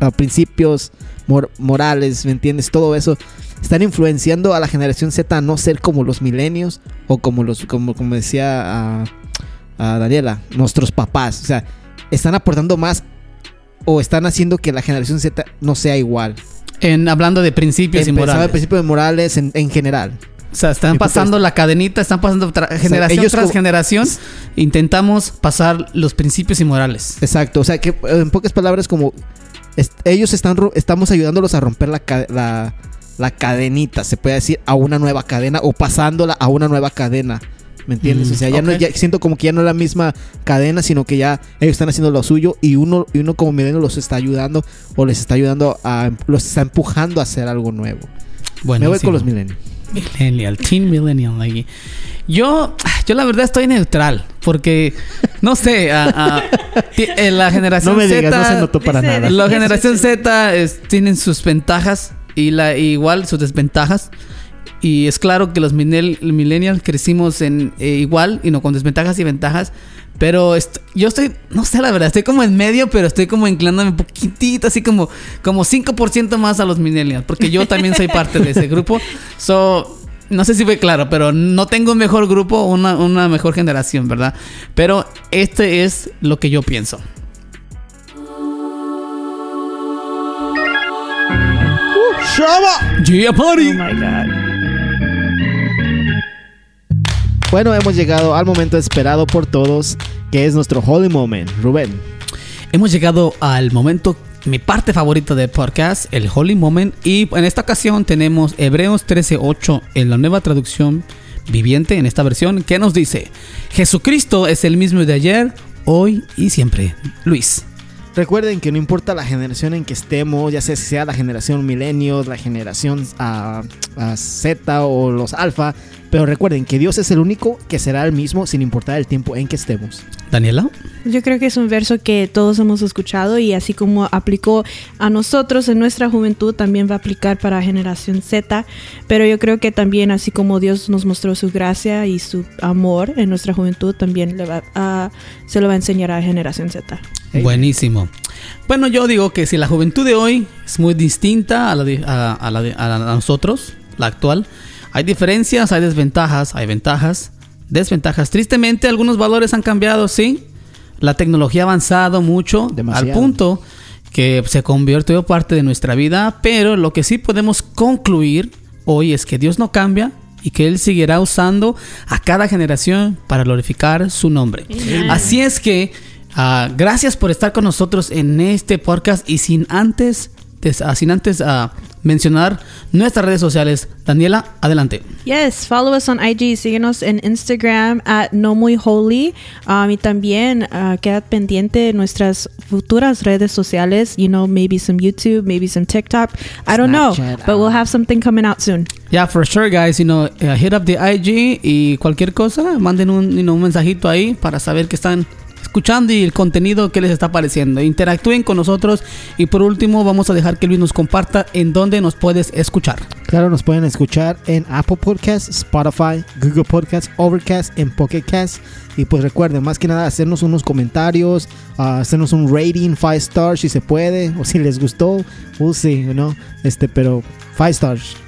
Speaker 4: a principios mor- morales, ¿me entiendes? Todo eso están influenciando a la generación Z a no ser como los milenios o como los, como, como decía a, a Daniela, nuestros papás. O sea, están aportando más o están haciendo que la generación Z no sea igual.
Speaker 2: En, hablando de principios y morales.
Speaker 4: el principio de morales en, en general.
Speaker 2: O sea, están pasando la cadenita, están pasando tra- generación tras generación. Intentamos pasar los principios y morales.
Speaker 4: Exacto, o sea que en pocas palabras como est- ellos están estamos ayudándolos a romper la, ca- la, la cadenita, se puede decir, a una nueva cadena o pasándola a una nueva cadena. ¿Me entiendes?
Speaker 2: Mm,
Speaker 4: o sea, ya no ya siento como que ya no es la misma cadena, sino que ya ellos están haciendo lo suyo y uno y uno como milenio los está ayudando o les está ayudando a los está empujando a hacer algo nuevo.
Speaker 2: Bueno,
Speaker 4: Me voy con los milenios.
Speaker 2: Millennial, Teen Millennial. like, Yo, yo la verdad estoy neutral. Porque, no sé, a- a- ti- eh, la generación
Speaker 4: No me digas,
Speaker 2: Z.
Speaker 4: no se notó para
Speaker 3: Dice-
Speaker 4: nada.
Speaker 2: La generación Z es- tienen sus ventajas y la igual sus desventajas. Y es claro que los millennial- millennials crecimos en eh, igual y no con desventajas y ventajas. Pero est- yo estoy, no sé la verdad, estoy como en medio, pero estoy como inclinándome un poquitito, así como, como 5% más a los millennials, porque yo también soy parte de ese grupo. So, no sé si fue claro, pero no tengo un mejor grupo una, una mejor generación, ¿verdad? Pero este es lo que yo pienso. Yeah, party.
Speaker 3: Oh my god.
Speaker 4: Bueno, hemos llegado al momento esperado por todos, que es nuestro Holy Moment. Rubén.
Speaker 2: Hemos llegado al momento, mi parte favorita del podcast, el Holy Moment. Y en esta ocasión tenemos Hebreos 13:8 en la nueva traducción viviente, en esta versión, que nos dice: Jesucristo es el mismo de ayer, hoy y siempre. Luis.
Speaker 4: Recuerden que no importa la generación en que estemos, ya sea sea la generación milenios, la generación ah, ah, Z o los alfa, pero recuerden que Dios es el único que será el mismo sin importar el tiempo en que estemos.
Speaker 2: Daniela.
Speaker 3: Yo creo que es un verso que todos hemos escuchado y así como aplicó a nosotros en nuestra juventud, también va a aplicar para generación Z. Pero yo creo que también así como Dios nos mostró su gracia y su amor en nuestra juventud, también le va a- se lo va a enseñar a generación Z.
Speaker 2: Buenísimo. Bueno, yo digo que si la juventud de hoy es muy distinta a, la de- a- a la de- a la- a nosotros, la actual, hay diferencias, hay desventajas, hay ventajas, desventajas. Tristemente, algunos valores han cambiado, sí. La tecnología ha avanzado mucho
Speaker 4: Demasiado.
Speaker 2: al punto que se convirtió parte de nuestra vida, pero lo que sí podemos concluir hoy es que Dios no cambia y que Él seguirá usando a cada generación para glorificar su nombre. Así es que ah, gracias por estar con nosotros en este podcast y sin antes, des- ah, sin antes ah, mencionar nuestras redes sociales. Daniela, adelante.
Speaker 3: Yes, follow us on IG, síguenos en Instagram at no muy holy um, y también uh, queda pendiente de nuestras futuras redes sociales, you know, maybe some YouTube, maybe some TikTok, I don't know, but we'll
Speaker 4: ah.
Speaker 3: have something coming out soon.
Speaker 2: Yeah, for sure, guys. You know, uh, hit up the IG y cualquier cosa, manden un, you know, un mensajito ahí para saber que están escuchando y el contenido que les está pareciendo. Interactúen con nosotros y por último vamos a dejar que Luis nos comparta en dónde nos puedes escuchar.
Speaker 4: Claro, nos pueden escuchar en Apple Podcasts, Spotify, Google Podcasts, Overcast, en Pocket Cast. Y pues recuerden, más que nada, hacernos unos comentarios, ah, hacernos un rating, 5 stars si se puede, o si les gustó, we'll you know? Este, pero 5 stars.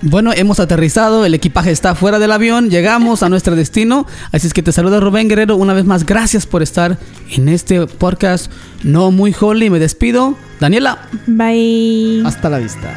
Speaker 2: Bueno, hemos aterrizado, el equipaje está fuera del avión, llegamos a nuestro destino, así es que te saluda Rubén Guerrero una vez más, gracias por estar en este podcast no muy holy, me despido, Daniela.
Speaker 3: Bye.
Speaker 4: Hasta la vista.